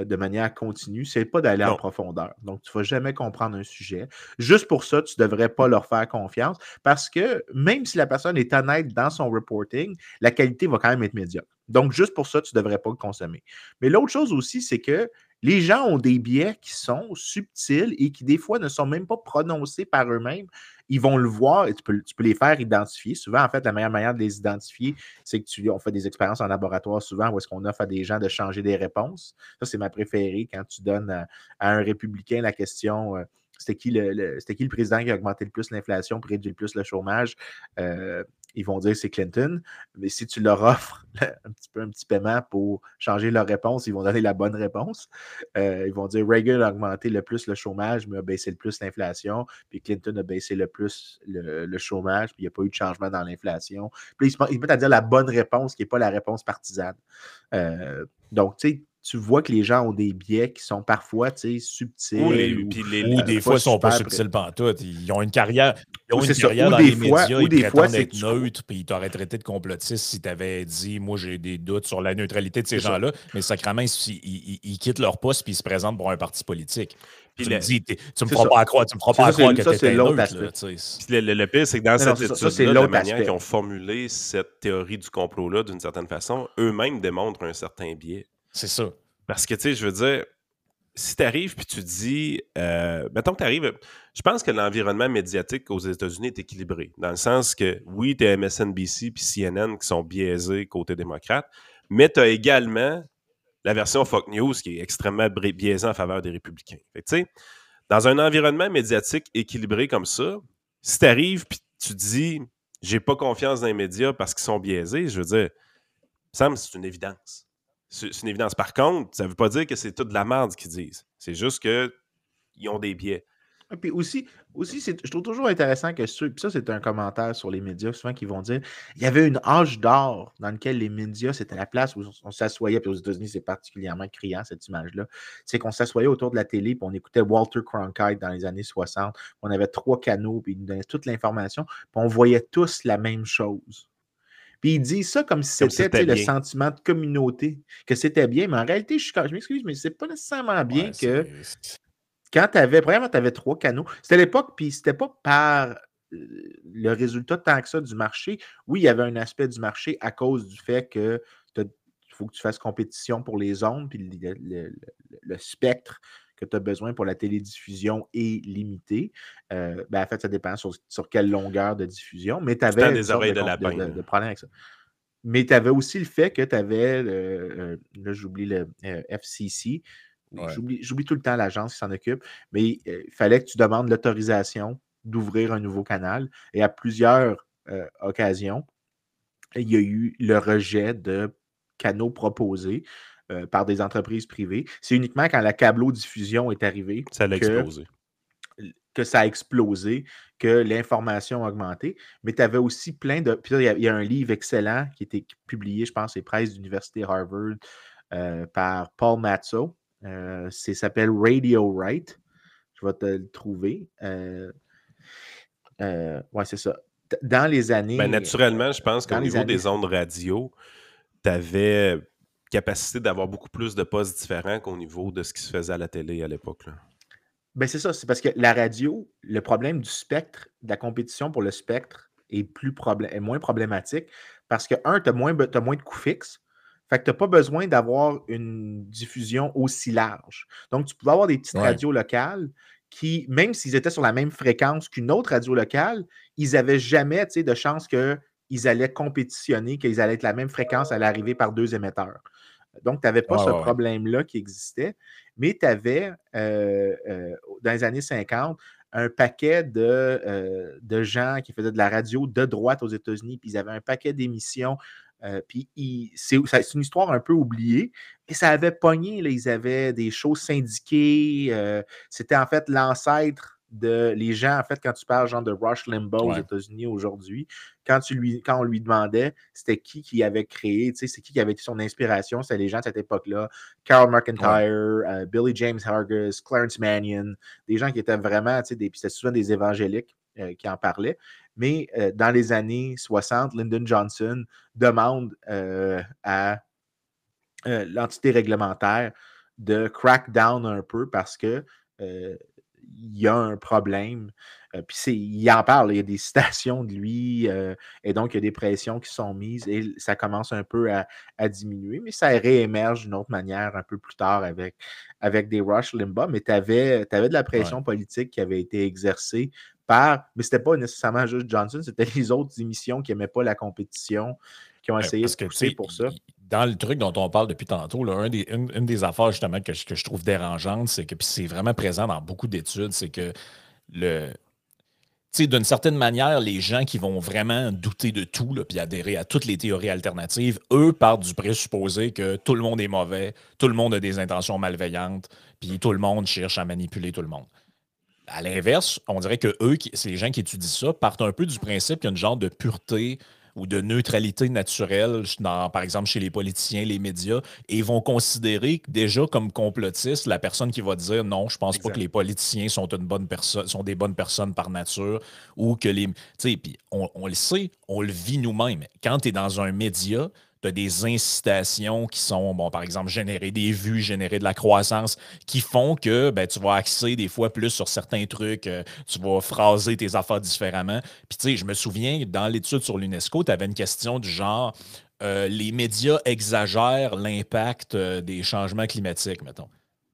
de manière continue, c'est pas d'aller en profondeur. Donc, tu ne vas jamais comprendre un sujet. Juste pour ça, tu ne devrais pas leur faire confiance parce que même si la personne est honnête dans son reporting, la qualité va quand même être médiocre. Donc, juste pour ça, tu ne devrais pas le consommer. Mais l'autre chose aussi, c'est que les gens ont des biais qui sont subtils et qui, des fois, ne sont même pas prononcés par eux-mêmes. Ils vont le voir et tu peux, les faire identifier. Souvent, en fait, la meilleure manière de les identifier, c'est que tu on fait des expériences en laboratoire souvent où est-ce qu'on offre à des gens de changer des réponses. Ça, c'est ma préférée quand tu donnes à, un républicain la question. Euh, c'était qui le, président qui a augmenté le plus l'inflation, pour réduire le plus le chômage? Euh, ils vont dire c'est Clinton. Mais si tu leur offres un petit peu un petit paiement pour changer leur réponse, ils vont donner la bonne réponse. Euh, ils vont dire Reagan a augmenté le plus le chômage, mais a baissé le plus l'inflation. Puis Clinton a baissé le plus le, chômage, puis il n'y a pas eu de changement dans l'inflation. Puis ils mettent à dire la bonne réponse qui n'est pas la réponse partisane. Euh, donc, tu sais, tu vois que les gens ont des biais qui sont parfois subtils. ou, des fois, ils ne sont pas subtils tout. Ils ont une carrière, ils ont une carrière dans les médias, ils des prétendent être neutres, puis ils t'auraient traité de complotiste si tu avais dit Moi, j'ai des doutes sur la neutralité de ces gens-là. Mais sacrément, ils, ils, quittent leur poste puis ils se présentent pour un parti politique. tu me dis, tu me feras pas croire, tu me feras pas croire que tu es neutre. le, le, pire, c'est que dans cette étude-là, la manière qu'ils ont formulé cette théorie du complot-là, d'une certaine façon, eux-mêmes démontrent un certain biais. C'est ça. Parce que, tu sais, je veux dire, si tu arrives puis tu dis, euh, mettons que tu arrives, je pense que l'environnement médiatique aux États-Unis est équilibré, dans le sens que, oui, tu as MSNBC puis CNN qui sont biaisés côté démocrate, mais tu as également la version Fox News qui est extrêmement biaisée en faveur des républicains. Fait tu sais, dans un environnement médiatique équilibré comme ça, si tu arrives puis tu dis, j'ai pas confiance dans les médias parce qu'ils sont biaisés, je veux dire, ça me c'est une évidence. C'est une évidence. Par contre, ça ne veut pas dire que c'est toute de la merde qu'ils disent. C'est juste qu'ils ont des biais. Et puis aussi, je trouve toujours intéressant que ceux, puis ça c'est un commentaire sur les médias souvent qui vont dire il y avait une âge d'or dans lequel les médias, c'était la place où on, s'assoyait, puis aux États-Unis c'est particulièrement criant cette image-là, c'est qu'on s'assoyait autour de la télé, puis on écoutait Walter Cronkite dans les années 60, on avait trois canaux, puis ils nous donnaient toute l'information, puis on voyait tous la même chose. Puis il dit ça comme si c'était le sentiment de communauté, que c'était bien, mais en réalité, je, je m'excuse, mais c'est pas nécessairement bien que quand tu avais, vraiment, tu avais trois canaux. C'était l'époque, puis c'était pas par euh, le résultat tant que ça du marché. Oui, il y avait un aspect du marché à cause du fait que il faut que tu fasses compétition pour les ondes, puis le spectre que tu as besoin pour la télédiffusion est limité. Euh, ben, en fait, ça dépend sur, quelle longueur de diffusion, mais tu avais des oreilles de, de, problème avec ça. Mais tu avais aussi le fait que tu avais, euh, là j'oublie le euh, FCC, j'oublie tout le temps l'agence qui s'en occupe, mais il fallait que tu demandes l'autorisation d'ouvrir un nouveau canal. Et à plusieurs occasions, il y a eu le rejet de canaux proposés euh, par des entreprises privées. C'est uniquement quand la câblo-diffusion est arrivée. Ça a explosé. Que ça a explosé, que l'information a augmenté. Mais tu avais aussi plein de. Puis il y, a un livre excellent qui a été publié, je pense, c'est Presse d'Université Harvard euh, par Paul Matzo. Euh, ça s'appelle Radio Right. Je vais te le trouver. Euh, ouais, c'est ça. Dans les années. Ben, naturellement, je pense qu'au niveau des ondes radio, tu avais capacité d'avoir beaucoup plus de postes différents qu'au niveau de ce qui se faisait à la télé à l'époque. Ben c'est ça, c'est parce que la radio, le problème du spectre, de la compétition pour le spectre est, plus est moins problématique parce que, un, tu as moins, as moins de coûts fixes. Fait que tu n'as pas besoin d'avoir une diffusion aussi large. Donc, tu pouvais avoir des petites radios locales qui, même s'ils étaient sur la même fréquence qu'une autre radio locale, ils n'avaient jamais de chance qu'ils allaient compétitionner, qu'ils allaient être la même fréquence à l'arrivée par deux émetteurs. Donc, tu n'avais pas ce problème-là qui existait, mais tu avais, euh, euh, dans les années 50, un paquet de, euh, de, gens qui faisaient de la radio de droite aux États-Unis, puis ils avaient un paquet d'émissions. puis c'est une histoire un peu oubliée, mais ça avait pogné. Là, ils avaient des choses syndiquées. C'était en fait l'ancêtre de les gens, en fait, quand tu parles genre de Rush Limbaugh aux États-Unis aujourd'hui, quand, tu lui, quand on lui demandait c'était qui qui avait créé, tu sais, c'est qui qui avait été son inspiration, c'était les gens de cette époque-là, Carl McIntyre, euh, Billy James Hargis, Clarence Mannion, des gens qui étaient vraiment, tu sais, c'était souvent des évangéliques euh, qui en parlaient. Mais euh, dans les années 60, Lyndon Johnson demande à l'entité réglementaire de crack down un peu parce que il y a un problème. puis il en parle, il y a des citations de lui, et donc il y a des pressions qui sont mises et ça commence un peu à, diminuer, mais ça réémerge d'une autre manière un peu plus tard avec, avec des Rush Limbaugh. Mais tu avais, de la pression politique qui avait été exercée par, mais c'était pas nécessairement juste Johnson, c'était les autres émissions qui n'aimaient pas la compétition, qui ont essayé de pousser pour ça dans le truc dont on parle depuis tantôt, des, une, des affaires justement que, je trouve dérangeante, c'est que c'est vraiment présent dans beaucoup d'études, c'est que le. d'une certaine manière, les gens qui vont vraiment douter de tout, puis adhérer à toutes les théories alternatives, eux partent du présupposé que tout le monde est mauvais, tout le monde a des intentions malveillantes, puis tout le monde cherche à manipuler tout le monde. À l'inverse, on dirait que eux, ces gens qui étudient ça, partent un peu du principe qu'il y a une genre de pureté ou de neutralité naturelle, par exemple chez les politiciens, les médias, et vont considérer déjà comme complotiste la personne qui va dire non, je pense pas que les politiciens sont, une bonne personne, sont des bonnes personnes par nature, ou que les. Tu sais, puis on, on, le sait, on le vit nous-mêmes. Quand tu es dans un média, tu as des incitations qui sont, bon, par exemple, générer des vues, générer de la croissance, qui font que ben, tu vas axer des fois plus sur certains trucs, euh, tu vas phraser tes affaires différemment. Puis, tu sais, je me souviens, dans l'étude sur l'UNESCO, tu avais une question du genre euh, les médias exagèrent l'impact euh, des changements climatiques, mettons.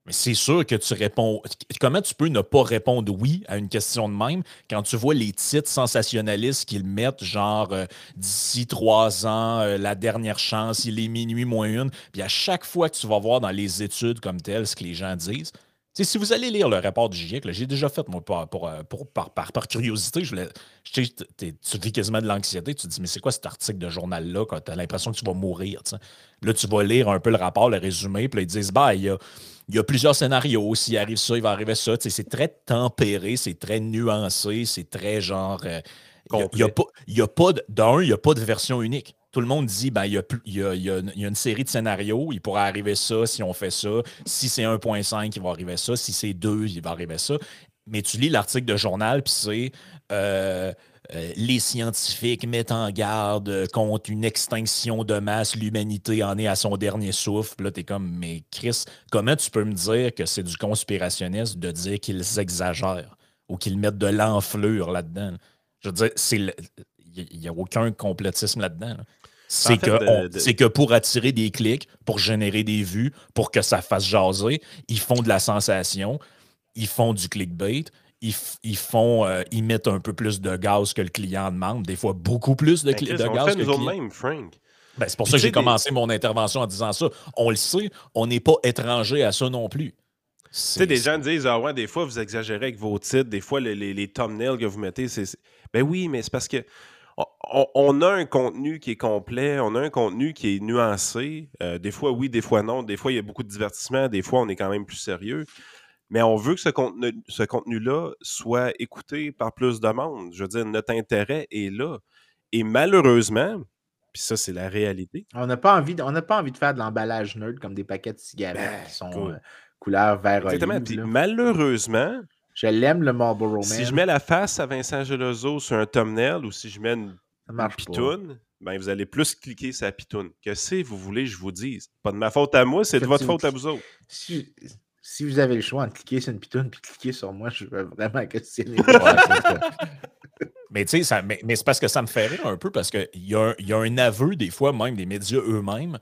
Mais c'est sûr que tu réponds. Comment tu peux ne pas répondre oui à une question de même quand tu vois les titres sensationnalistes qu'ils mettent, genre euh, d'ici trois ans, euh, la dernière chance, il est minuit moins une. Puis à chaque fois que tu vas voir dans les études comme telles ce que les gens disent, si vous allez lire le rapport du GIEC, j'ai déjà fait, moi, pour, euh, par, par, curiosité, je tu vis quasiment de l'anxiété, tu te dis, mais c'est quoi cet article de journal-là quand tu as l'impression que tu vas mourir? Là, tu vas lire un peu le rapport, le résumé, puis ils disent, bah, il y a il y a plusieurs scénarios. S'il arrive ça, il va arriver ça. C'est très tempéré, c'est très nuancé, c'est très genre. Euh, il n'y a, pas, y a pas d'un, il n'y a pas de version unique. Tout le monde dit, ben, il, y a, une série de scénarios, il pourrait arriver ça si on fait ça. Si c'est 1.5, il va arriver ça. Si c'est 2, il va arriver ça. Mais tu lis l'article de journal, puis c'est. Euh, euh, les scientifiques mettent en garde contre une extinction de masse, l'humanité en est à son dernier souffle. Là, t'es comme, mais Chris, comment tu peux me dire que c'est du conspirationniste de dire qu'ils exagèrent ou qu'ils mettent de l'enflure là-dedans? Je veux dire, il n'y a aucun complotisme là-dedans. C'est que, que pour attirer des clics, pour générer des vues, pour que ça fasse jaser, ils font de la sensation, ils font du clickbait, ils, font, euh, ils mettent un peu plus de gaz que le client demande, des fois beaucoup plus de, ben, de gaz que le client. Même, Frank. Ben, c'est pour ça que j'ai commencé mon intervention en disant ça. On le sait, on n'est pas étranger à ça non plus. Tu sais, des gens disent Ah ouais, des fois vous exagérez avec vos titres, des fois les, les, thumbnails que vous mettez, c'est. Ben oui, mais c'est parce que on, a un contenu qui est complet, on a un contenu qui est nuancé. Euh, des fois oui, des fois non. Des fois il y a beaucoup de divertissement, des fois on est quand même plus sérieux mais on veut que ce, contenu, ce contenu-là soit écouté par plus de monde. Je veux dire, notre intérêt est là. Et malheureusement, puis ça, c'est la réalité. On n'a pas, envie de, pas envie de faire de l'emballage nerd comme des paquets de cigarettes ben, qui sont euh, couleur vert Exactement. Puis malheureusement, je l'aime le Marlboro Man. Si je mets la face à Vincent Gelozo sur un thumbnail ou si je mets une, pitoune, ben vous allez plus cliquer sur la pitoune. Que si vous voulez, je vous dise. Pas de ma faute à moi, c'est de votre faute à vous autres. Si, si vous avez le choix de cliquer sur une pitoune puis cliquer sur moi, je veux vraiment questionner. mais tu sais, mais, mais c'est parce que ça me fait rire un peu parce qu'il y, a un, y a un aveu, des fois, même des médias eux-mêmes,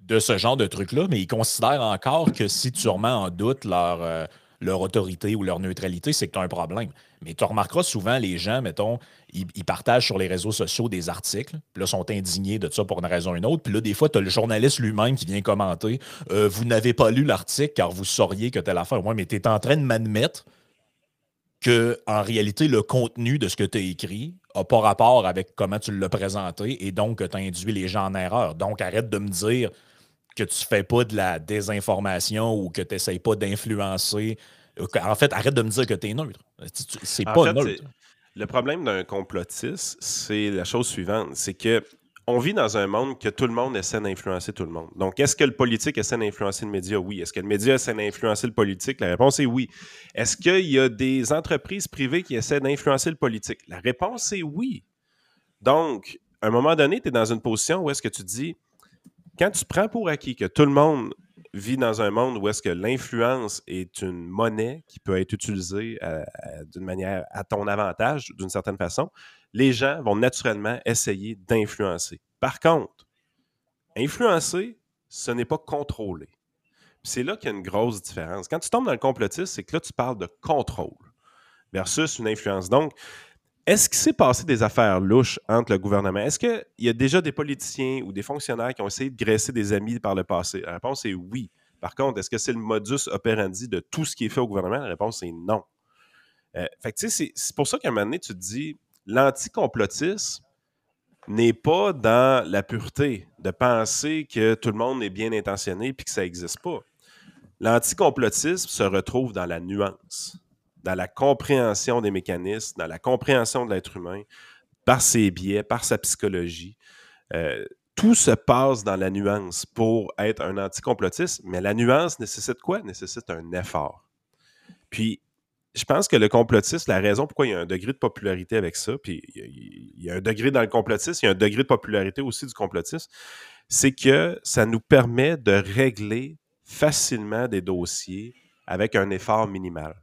de ce genre de truc-là, mais ils considèrent encore que si tu remets en doute leur. Euh, leur autorité ou leur neutralité, c'est que tu as un problème. Mais tu remarqueras souvent, les gens, mettons, ils, partagent sur les réseaux sociaux des articles, puis là, sont indignés de ça pour une raison ou une autre. Puis là, des fois, tu as le journaliste lui-même qui vient commenter euh, Vous n'avez pas lu l'article car vous sauriez que telle affaire. Ouais, mais tu es en train de m'admettre que, en réalité, le contenu de ce que tu as écrit n'a pas rapport avec comment tu l'as présenté et donc tu as induit les gens en erreur. Donc, arrête de me dire que tu fais pas de la désinformation ou que tu n'essayes pas d'influencer. En fait, arrête de me dire que tu es neutre. C'est pas neutre. Le problème d'un complotiste, c'est la chose suivante, c'est que on vit dans un monde que tout le monde essaie d'influencer tout le monde. Donc, est-ce que le politique essaie d'influencer le média? Oui. Est-ce que le média essaie d'influencer le politique? La réponse est oui. Est-ce qu'il y a des entreprises privées qui essaient d'influencer le politique? La réponse est oui. Donc, à un moment donné, tu es dans une position où est-ce que tu dis, quand tu prends pour acquis que tout le monde vit dans un monde où est-ce que l'influence est une monnaie qui peut être utilisée d'une manière à ton avantage, d'une certaine façon, les gens vont naturellement essayer d'influencer. Par contre, influencer, ce n'est pas contrôler. C'est là qu'il y a une grosse différence. Quand tu tombes dans le complotisme, c'est que là, tu parles de contrôle versus une influence. Donc, est-ce qu'il s'est passé des affaires louches entre le gouvernement? Est-ce qu'il y a déjà des politiciens ou des fonctionnaires qui ont essayé de graisser des amis par le passé? La réponse est oui. Par contre, est-ce que c'est le modus operandi de tout ce qui est fait au gouvernement? La réponse est non. Euh, c'est pour ça qu'à un moment donné, tu te dis, l'anticomplotisme n'est pas dans la pureté de penser que tout le monde est bien intentionné et que ça n'existe pas. L'anticomplotisme se retrouve dans la nuance dans la compréhension des mécanismes, dans la compréhension de l'être humain, par ses biais, par sa psychologie. Euh, tout se passe dans la nuance pour être un anticomplotiste, mais la nuance nécessite quoi? Nécessite un effort. Puis, je pense que le complotisme, la raison pourquoi il y a un degré de popularité avec ça, puis il y a un degré dans le complotisme, il y a un degré de popularité aussi du complotisme, c'est que ça nous permet de régler facilement des dossiers avec un effort minimal.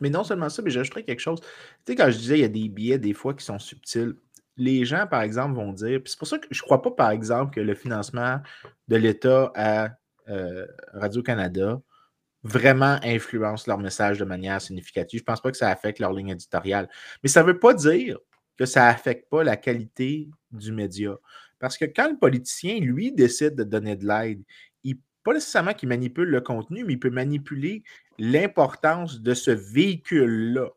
Mais non seulement ça, mais j'ajouterais quelque chose. Tu sais, quand je disais il y a des billets des fois qui sont subtils, les gens, par exemple, vont dire, c'est pour ça que je ne crois pas, par exemple, que le financement de l'État à euh, Radio-Canada vraiment influence leur message de manière significative. Je ne pense pas que ça affecte leur ligne éditoriale. Mais ça ne veut pas dire que ça n'affecte pas la qualité du média. Parce que quand le politicien, lui, décide de donner de l'aide, pas nécessairement qu'il manipule le contenu, mais il peut manipuler l'importance de ce véhicule-là.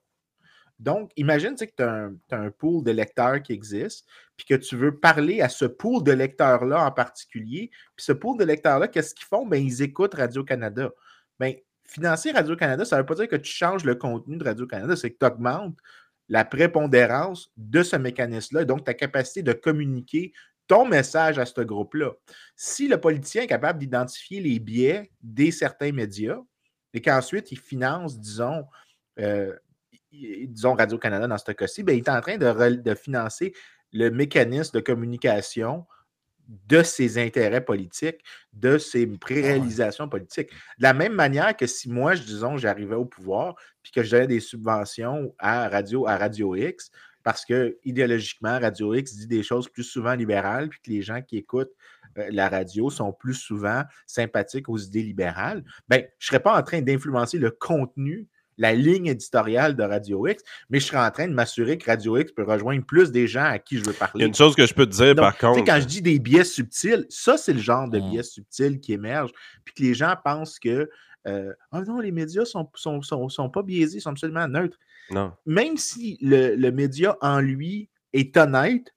Donc, imagine que tu as, un pool de lecteurs qui existe, puis que tu veux parler à ce pool de lecteurs-là en particulier. Puis ce pool de lecteurs-là, qu'est-ce qu'ils font? Ben, ils écoutent Radio-Canada. Bien, financer Radio-Canada, ça ne veut pas dire que tu changes le contenu de Radio-Canada, c'est que tu augmentes la prépondérance de ce mécanisme-là, donc ta capacité de communiquer ton message à ce groupe-là. Si le politicien est capable d'identifier les biais des certains médias et qu'ensuite il finance, disons, euh, disons Radio-Canada dans ce cas-ci, ben, il est en train de, financer le mécanisme de communication de ses intérêts politiques, de ses préréalisations politiques. De la même manière que si moi, disons, j'arrivais au pouvoir puis que je donnais des subventions à Radio, à Radio X, parce que idéologiquement, Radio X dit des choses plus souvent libérales, puis que les gens qui écoutent euh, la radio sont plus souvent sympathiques aux idées libérales, ben, je ne serais pas en train d'influencer le contenu, la ligne éditoriale de Radio X, mais je serais en train de m'assurer que Radio X peut rejoindre plus des gens à qui je veux parler. Il y a une chose que je peux te dire, par contre. Quand je dis des biais subtils, ça, c'est le genre de mmh. biais subtils qui émerge, puis que les gens pensent que euh, ah non, les médias ne sont, sont, sont, sont, pas biaisés, ils sont absolument neutres. Non. Même si le, média en lui est honnête,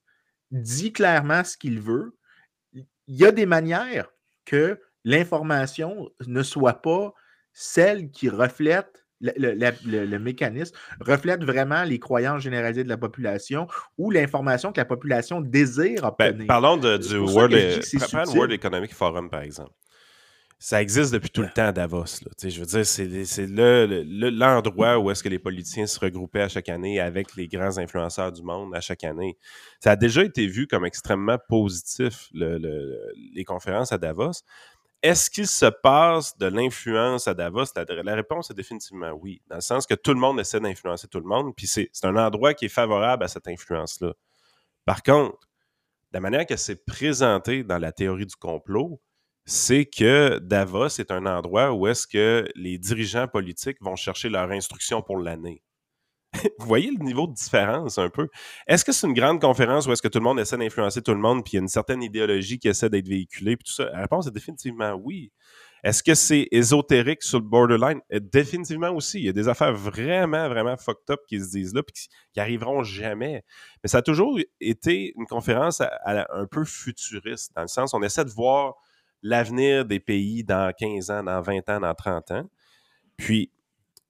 dit clairement ce qu'il veut, il y a des manières que l'information ne soit pas celle qui reflète le, mécanisme reflète vraiment les croyances généralisées de la population ou l'information que la population désire ben, obtenir. parlons du World Economic Forum, par exemple ça existe depuis tout le temps à Davos. Là. Je veux dire, c'est l'endroit où est-ce que les politiciens se regroupaient à chaque année avec les grands influenceurs du monde à chaque année. Ça a déjà été vu comme extrêmement positif, les conférences à Davos. Est-ce qu'il se passe de l'influence à Davos? La, la, réponse est définitivement oui, dans le sens que tout le monde essaie d'influencer tout le monde, puis c'est un endroit qui est favorable à cette influence-là. Par contre, la manière que c'est présenté dans la théorie du complot, c'est que Davos est un endroit où est-ce que les dirigeants politiques vont chercher leur instruction pour l'année. Vous voyez le niveau de différence un peu? Est-ce que c'est une grande conférence où est-ce que tout le monde essaie d'influencer tout le monde, puis il y a une certaine idéologie qui essaie d'être véhiculée, puis tout ça? La réponse est définitivement oui. Est-ce que c'est ésotérique sur le borderline? Euh, définitivement aussi. Il y a des affaires vraiment, vraiment fucked up qui se disent là, puis qui, arriveront jamais. Mais ça a toujours été une conférence un peu futuriste, dans le sens on essaie de voir l'avenir des pays dans 15 ans, dans 20 ans, dans 30 ans. Puis,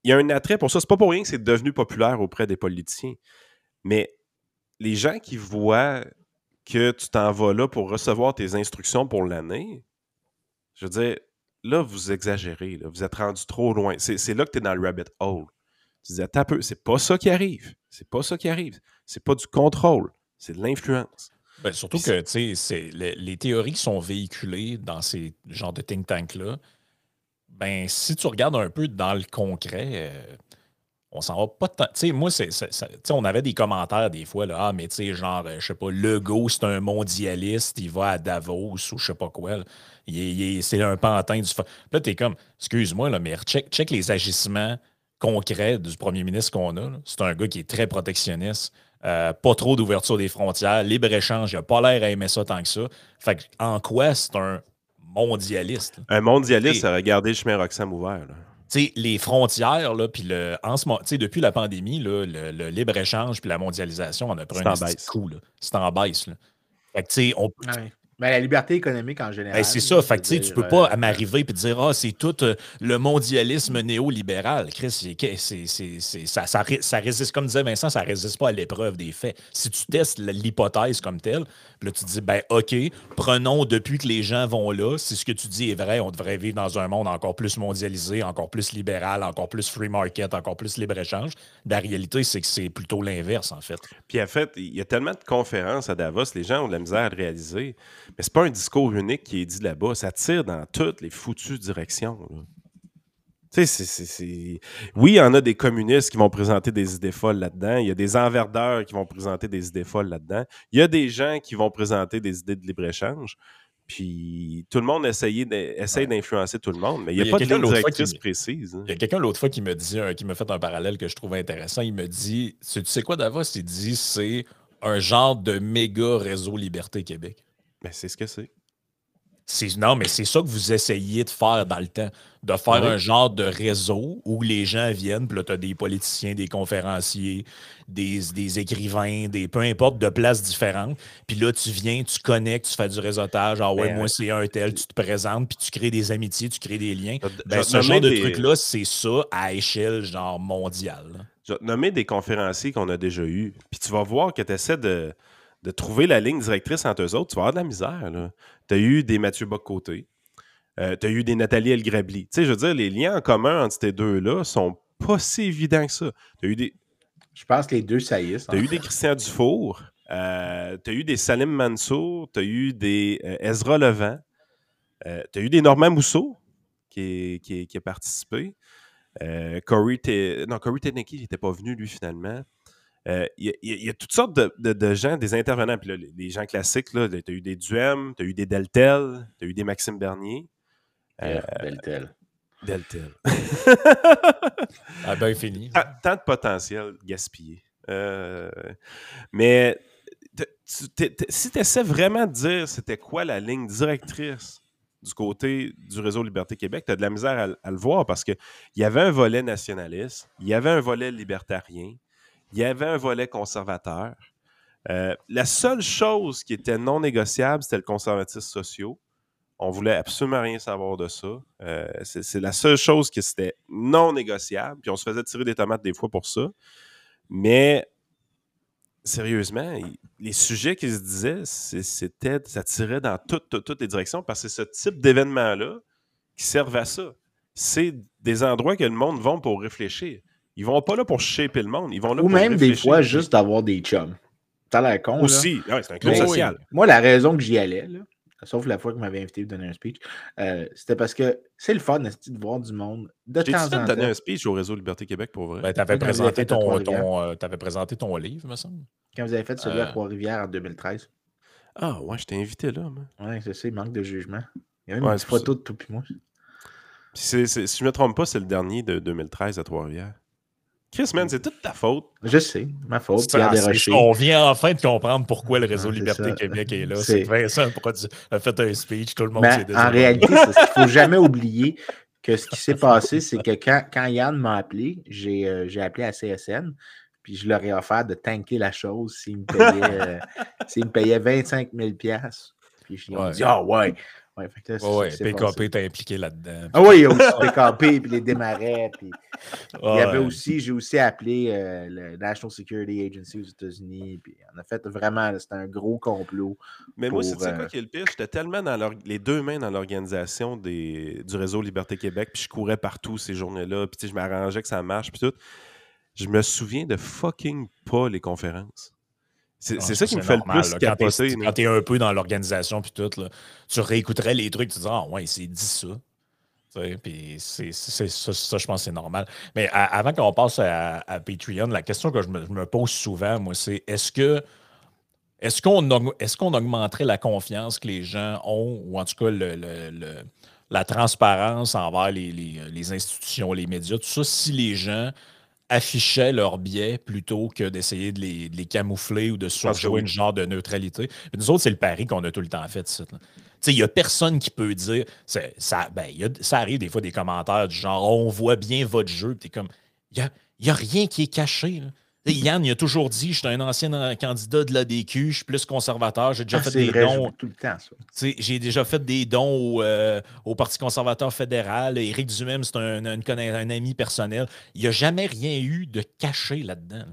il y a un attrait pour ça. C'est pas pour rien que c'est devenu populaire auprès des politiciens. Mais les gens qui voient que tu t'en vas là pour recevoir tes instructions pour l'année, je veux dire, là, vous exagérez. Vous êtes rendu trop loin. C'est là que tu es dans le rabbit hole. Tu disais, t'as peu, c'est pas ça qui arrive. C'est pas ça qui arrive. C'est pas du contrôle. C'est de l'influence. Ben, surtout que, les, les théories qui sont véhiculées dans ces genres de think tanks-là, ben, si tu regardes un peu dans le concret, euh, on s'en va pas tant. Tu sais, moi, c'est, on avait des commentaires des fois, là, ah, mais tu sais, genre, euh, je sais pas, Legault, c'est un mondialiste, il va à Davos ou je sais pas quoi. c'est un pantin du. Là, t'es comme, excuse-moi, là, mais check, check les agissements concrets du premier ministre qu'on a. C'est un gars qui est très protectionniste. Euh, pas trop d'ouverture des frontières, libre-échange, il n'a pas l'air à aimer ça tant que ça. Fait en quoi c'est un mondialiste? Un mondialiste, ça regarder le chemin Roxham ouvert. les frontières, là, puis le, en ce moment, depuis la pandémie, le, libre-échange puis la mondialisation, on a pris un coup. C'est en baisse. Fait que, on, mais la liberté économique en général. c'est ça. Fait que, tu peux pas euh, m'arriver et dire Ah, c'est tout euh, le mondialisme néolibéral. Chris, ça, ça, résiste, comme disait Vincent, ça résiste pas à l'épreuve des faits. Si tu testes l'hypothèse comme telle, là, tu dis ben OK, prenons depuis que les gens vont là, si ce que tu dis est vrai, on devrait vivre dans un monde encore plus mondialisé, encore plus libéral, encore plus free market, encore plus libre-échange. La réalité, c'est que c'est plutôt l'inverse, en fait. Puis en fait, il y a tellement de conférences à Davos, les gens ont de la misère à réaliser. Mais c'est pas un discours unique qui est dit là-bas. Ça tire dans toutes les foutues directions. Tu sais, Oui, il y en a des communistes qui vont présenter des idées folles là-dedans. Il y a des enverdeurs qui vont présenter des idées folles là-dedans. Il y a des gens qui vont présenter des idées de libre-échange. Puis tout le monde essaye d'influencer tout le monde, mais il n'y a, pas de directrice précise. Hein. Il y a quelqu'un l'autre fois qui me dit, qui m'a fait un parallèle que je trouvais intéressant. Il me dit, tu sais quoi Davos? Il dit c'est un genre de méga réseau Liberté Québec. Ben, c'est ce que c'est. Non, mais c'est ça que vous essayez de faire dans le temps. De faire un genre de réseau où les gens viennent, puis là, tu as des politiciens, des conférenciers, des, écrivains, des peu importe, de places différentes. Puis là, tu viens, tu connectes, tu fais du réseautage. Ah ouais, ben, moi, c'est un tel, tu te présentes, puis tu crées des amitiés, tu crées des liens. Ben, ce genre de truc-là, c'est ça à échelle genre mondiale. Je vais te nommer des conférenciers qu'on a déjà eus. Puis tu vas voir que tu essaies de de trouver la ligne directrice entre eux autres, tu vas avoir de la misère. Tu as eu des Mathieu Bock-Côté, euh, tu as eu des Nathalie Elgrabli. Tu sais, je veux dire, les liens en commun entre ces deux-là sont pas si évidents que ça. Tu as eu des. Je pense que les deux saillissent. Tu as eu des Christian Dufour, euh, tu as eu des Salim Mansour, tu as eu des euh, Ezra Levent, tu as eu des Normand Mousseau qui, qui, qui a participé. Corey, non, Corey Teneki n'était pas venu, lui, finalement. Euh, il y, a toutes sortes de, gens, des intervenants. Puis là, les, gens classiques, tu as eu des Duhem, tu as eu des Deltel, tu as eu des Maxime Bernier. Euh, Deltel. Deltel. ah ben fini. Tant, de potentiel gaspillé. Euh, mais si tu essaies vraiment de dire c'était quoi la ligne directrice du côté du réseau Liberté Québec, tu as de la misère à, à le voir parce qu'il y avait un volet nationaliste, il y avait un volet libertarien, il y avait un volet conservateur. Euh, la seule chose qui était non négociable, c'était le conservatisme social. On voulait absolument rien savoir de ça. Euh, c'est la seule chose qui était non négociable. Puis on se faisait tirer des tomates des fois pour ça. Mais sérieusement, les sujets qui se disaient, c'était, ça tirait dans toutes, toutes les directions parce que c'est ce type d'événement-là qui servent à ça. C'est des endroits que le monde va pour réfléchir. Ils vont pas là pour shaper le monde. Ils vont là Ou même des fois juste d'avoir des chums. T'as l'air con. Aussi, c'est un club social. Moi, la raison que j'y allais, là, sauf la fois que m'avait invité à donner un speech, euh, c'était parce que c'est le fun de voir du monde de temps en temps. donné un speech au réseau Liberté Québec pour vrai? Ben, tu avais, présenté ton, ton, euh, avais présenté ton livre, me semble. Quand vous avez fait celui à euh. Trois-Rivières en 2013. Ah ouais, je t'ai invité là. Ouais, c'est ça, il manque de jugement. Il y a même une photo de tout puis moi. si je ne me trompe pas, c'est le dernier de 2013 à Trois-Rivières. Chris, man, c'est toute ta faute. Je sais, ma faute. on vient enfin de comprendre pourquoi le réseau Liberté Québec est là. C'est Vincent a fait un speech, tout le monde s'est En réalité, il ne faut jamais oublier que ce qui s'est passé, c'est que quand, quand Yann m'a appelé, j'ai euh, appelé à CSN, puis je leur ai offert de tanker la chose s'ils me payaient, euh, me payaient 25 000 Puis ils ont dit, ah ouais, Ouais, PKP était impliqué là-dedans. Ah oui, il y a aussi PKP, puis les démarrais. Puis... il y avait aussi, j'ai aussi appelé euh, le National Security Agency aux États-Unis. Puis on a fait vraiment, c'était un gros complot. Mais moi, c'est quoi euh, qui est le pire? J'étais tellement dans les deux mains dans l'organisation du réseau Liberté Québec, puis je courais partout ces journées-là, puis je m'arrangeais que ça marche, puis tout. Je me souviens de fucking pas les conférences. C'est Ah, ça qui me fait normal, le plus là. Quand t'es- capoter. Quand un peu dans l'organisation, puis tout, là, tu réécouterais les trucs, tu te dis, ah ouais, c'est dit ça. Puis c'est c'est- ça, ça, je pense c'est normal. Mais à- avant qu'on passe à, à Patreon, la question que je me, je me pose souvent, moi, c'est est-ce que est-ce qu'on qu'on augmenterait la confiance que les gens ont, ou en tout cas le- le- le- la transparence envers les, les- les institutions, les médias, tout ça, si les gens affichaient leurs biais plutôt que d'essayer de les, de les camoufler ou de surjouer une genre de neutralité. Puis nous autres, c'est le pari qu'on a tout le temps fait. Il n'y a personne qui peut dire. Ça, ben, il y a- ça arrive des fois des commentaires du genre on voit bien votre jeu. Comme. Il n'y a, y a rien qui est caché. là. Yann, il a toujours dit Je suis un ancien candidat de l'ADQ, je suis plus conservateur, j'ai déjà Ah, fait des vrai, dons. tout le temps, ça. J'ai déjà fait des dons au, euh, au Parti conservateur fédéral. Éric Duhem, c'est un, un ami personnel. Il n'y a jamais rien eu de caché là-dedans.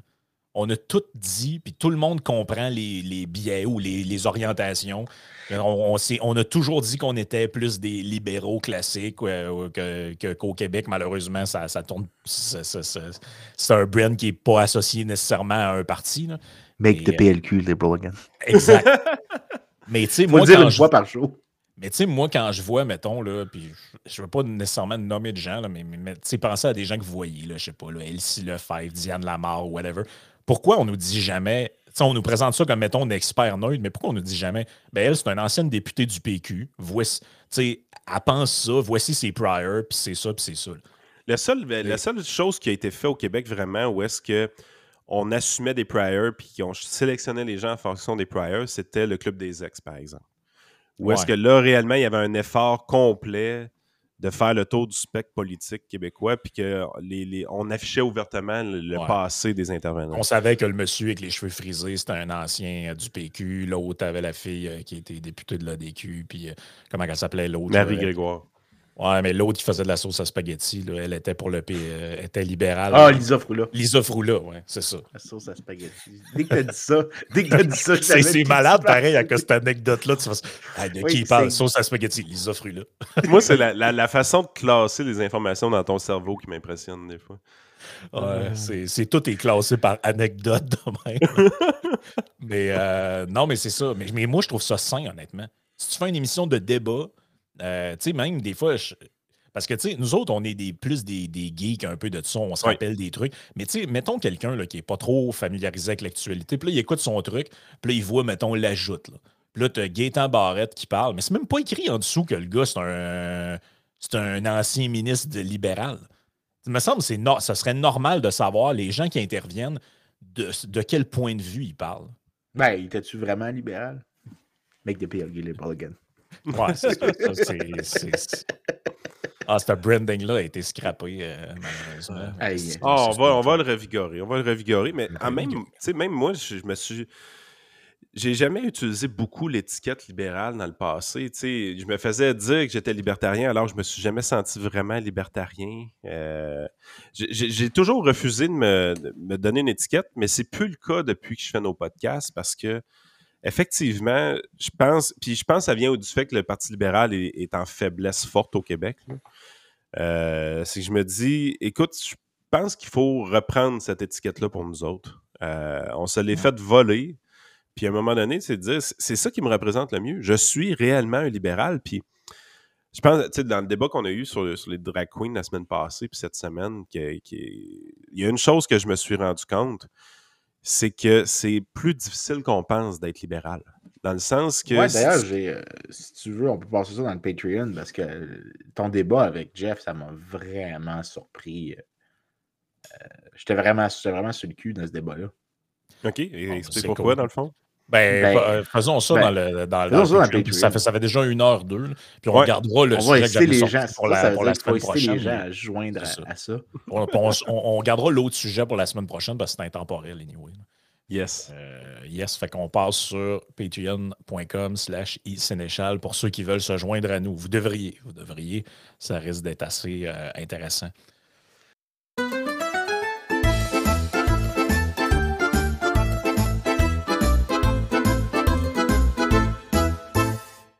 On a tout dit, puis tout le monde comprend les, les biais ou les, les orientations. On, on a toujours dit qu'on était plus des libéraux classiques euh, qu'au Québec. Malheureusement, ça, ça tourne. C'est un brand qui n'est pas associé nécessairement à un parti. là. Make Et, the PLQ liberal again. Exact. Mais tu sais, moi, dire quand une je- fois par jour. mais tu sais, moi, quand je vois, mettons, là, puis je ne veux pas nécessairement nommer de gens, là, mais, mais, tu sais, pensez à des gens que vous voyez, là, je sais pas, là, Elsie Lefebvre, Diane Lamar, whatever. Pourquoi on nous dit jamais, on nous présente ça comme, mettons, un expert neutre, mais pourquoi on nous dit jamais, ben elle, c'est une ancienne députée du PQ, voici, tu sais, elle pense ça, voici ses priors, puis c'est ça, puis c'est ça. là. La seule, la seule chose qui a été faite au Québec vraiment où est-ce que on assumait des priors puis qu'on sélectionnait les gens en fonction des priors, c'était le club des ex, par exemple. Où est-ce que là, réellement, il y avait un effort complet de faire le tour du spectre politique québécois, puis que les, les- on affichait ouvertement le, le Ouais. passé des intervenants. On savait que le monsieur avec les cheveux frisés, c'était un ancien euh, du PQ, l'autre avait la fille euh, qui était députée de l'ADQ, puis euh, comment elle s'appelait l'autre? Marie là? Grégoire. Ouais, mais l'autre qui faisait de la sauce à spaghetti, là, elle était pour le P, euh, était libérale. Ah, Lisa Froula. Lisa Froula, ouais, c'est ça. La sauce à spaghetti. Dès que t'as dit ça, dès que t'as dit ça, C'est malade, pareil, à cause de cette anecdote-là. Tu ah, de Oui, qui il parle? Sauce à spaghetti, Lisa Froula. Moi, c'est la, la- la façon de classer les informations dans ton cerveau qui m'impressionne des fois. Ouais, c'est c'est- tout est classé par anecdote de même. mais euh, non, mais c'est ça. Mais, mais moi, je trouve ça sain, honnêtement. Si tu fais une émission de débat, euh, tu sais, même des fois, je- parce que, tu sais, nous autres, on est des, plus des, des geeks un peu de ça, on se Oui. rappelle des trucs. Mais, tu sais, mettons quelqu'un là, qui n'est pas trop familiarisé avec l'actualité, puis là, il écoute son truc, puis là, il voit, mettons, l'ajoute. Là. Puis là, tu as Gaétan Barrette qui parle, mais c'est même pas écrit en dessous que le gars, c'est un, c'est un ancien ministre de libéral. Il me semble que c'est no- ça serait normal de savoir les gens qui interviennent de, de quel point de vue ils parlent. Ben, il était-tu vraiment libéral? Make the PLQ liberal again. Ouais, c'est ça, Ah, ce branding-là a été scrappé, euh, malheureusement. On, va, on va le revigorer. On va le revigorer, mais même, même moi, je, je me suis. J'ai jamais utilisé beaucoup l'étiquette libérale dans le passé. Je me faisais dire que j'étais libertarien, alors je me suis jamais senti vraiment libertarien. Euh, j'ai toujours refusé de me, de me donner une étiquette, mais c'est plus le cas depuis que je fais nos podcasts parce que effectivement, je pense, puis je pense que ça vient du fait que le Parti libéral est, est en faiblesse forte au Québec. Euh, c'est que je me dis, écoute, je pense qu'il faut reprendre cette étiquette-là pour nous autres. Euh, on se l'est fait voler. Puis à un moment donné, c'est de dire, c'est ça qui me représente le mieux. Je suis réellement un libéral. Puis je pense, tu sais, dans le débat qu'on a eu sur, sur les drag queens la semaine passée, puis cette semaine, il y a une chose que je me suis rendu compte, c'est que c'est plus difficile qu'on pense d'être libéral. Dans le sens que. Ouais, si d'ailleurs, tu- j'ai, euh, si tu veux, on peut passer ça dans le Patreon parce que euh, ton débat avec Jeff, ça m'a vraiment surpris. Euh, j'étais vraiment, vraiment sur le cul dans ce débat-là. OK, et Bon, explique c'est pourquoi, cool. dans le fond? Ben, Ben, euh, faisons ça ben, dans le dans, faisons dans ça dans ça, fait, ça fait déjà une heure, deux. là. Puis on Ouais. regardera le on sujet que inciter j'avais les gens, pour ça, la, pour semaine les prochaine. gens à se joindre à, à ça. On, on- on- on gardera l'autre sujet pour la semaine prochaine parce que c'est intemporel, anyway. Yes. Euh, yes, fait qu'on passe sur patreon.com slash isénéchal pour ceux qui veulent se joindre à nous. Vous devriez, vous devriez. Ça risque d'être assez euh, intéressant.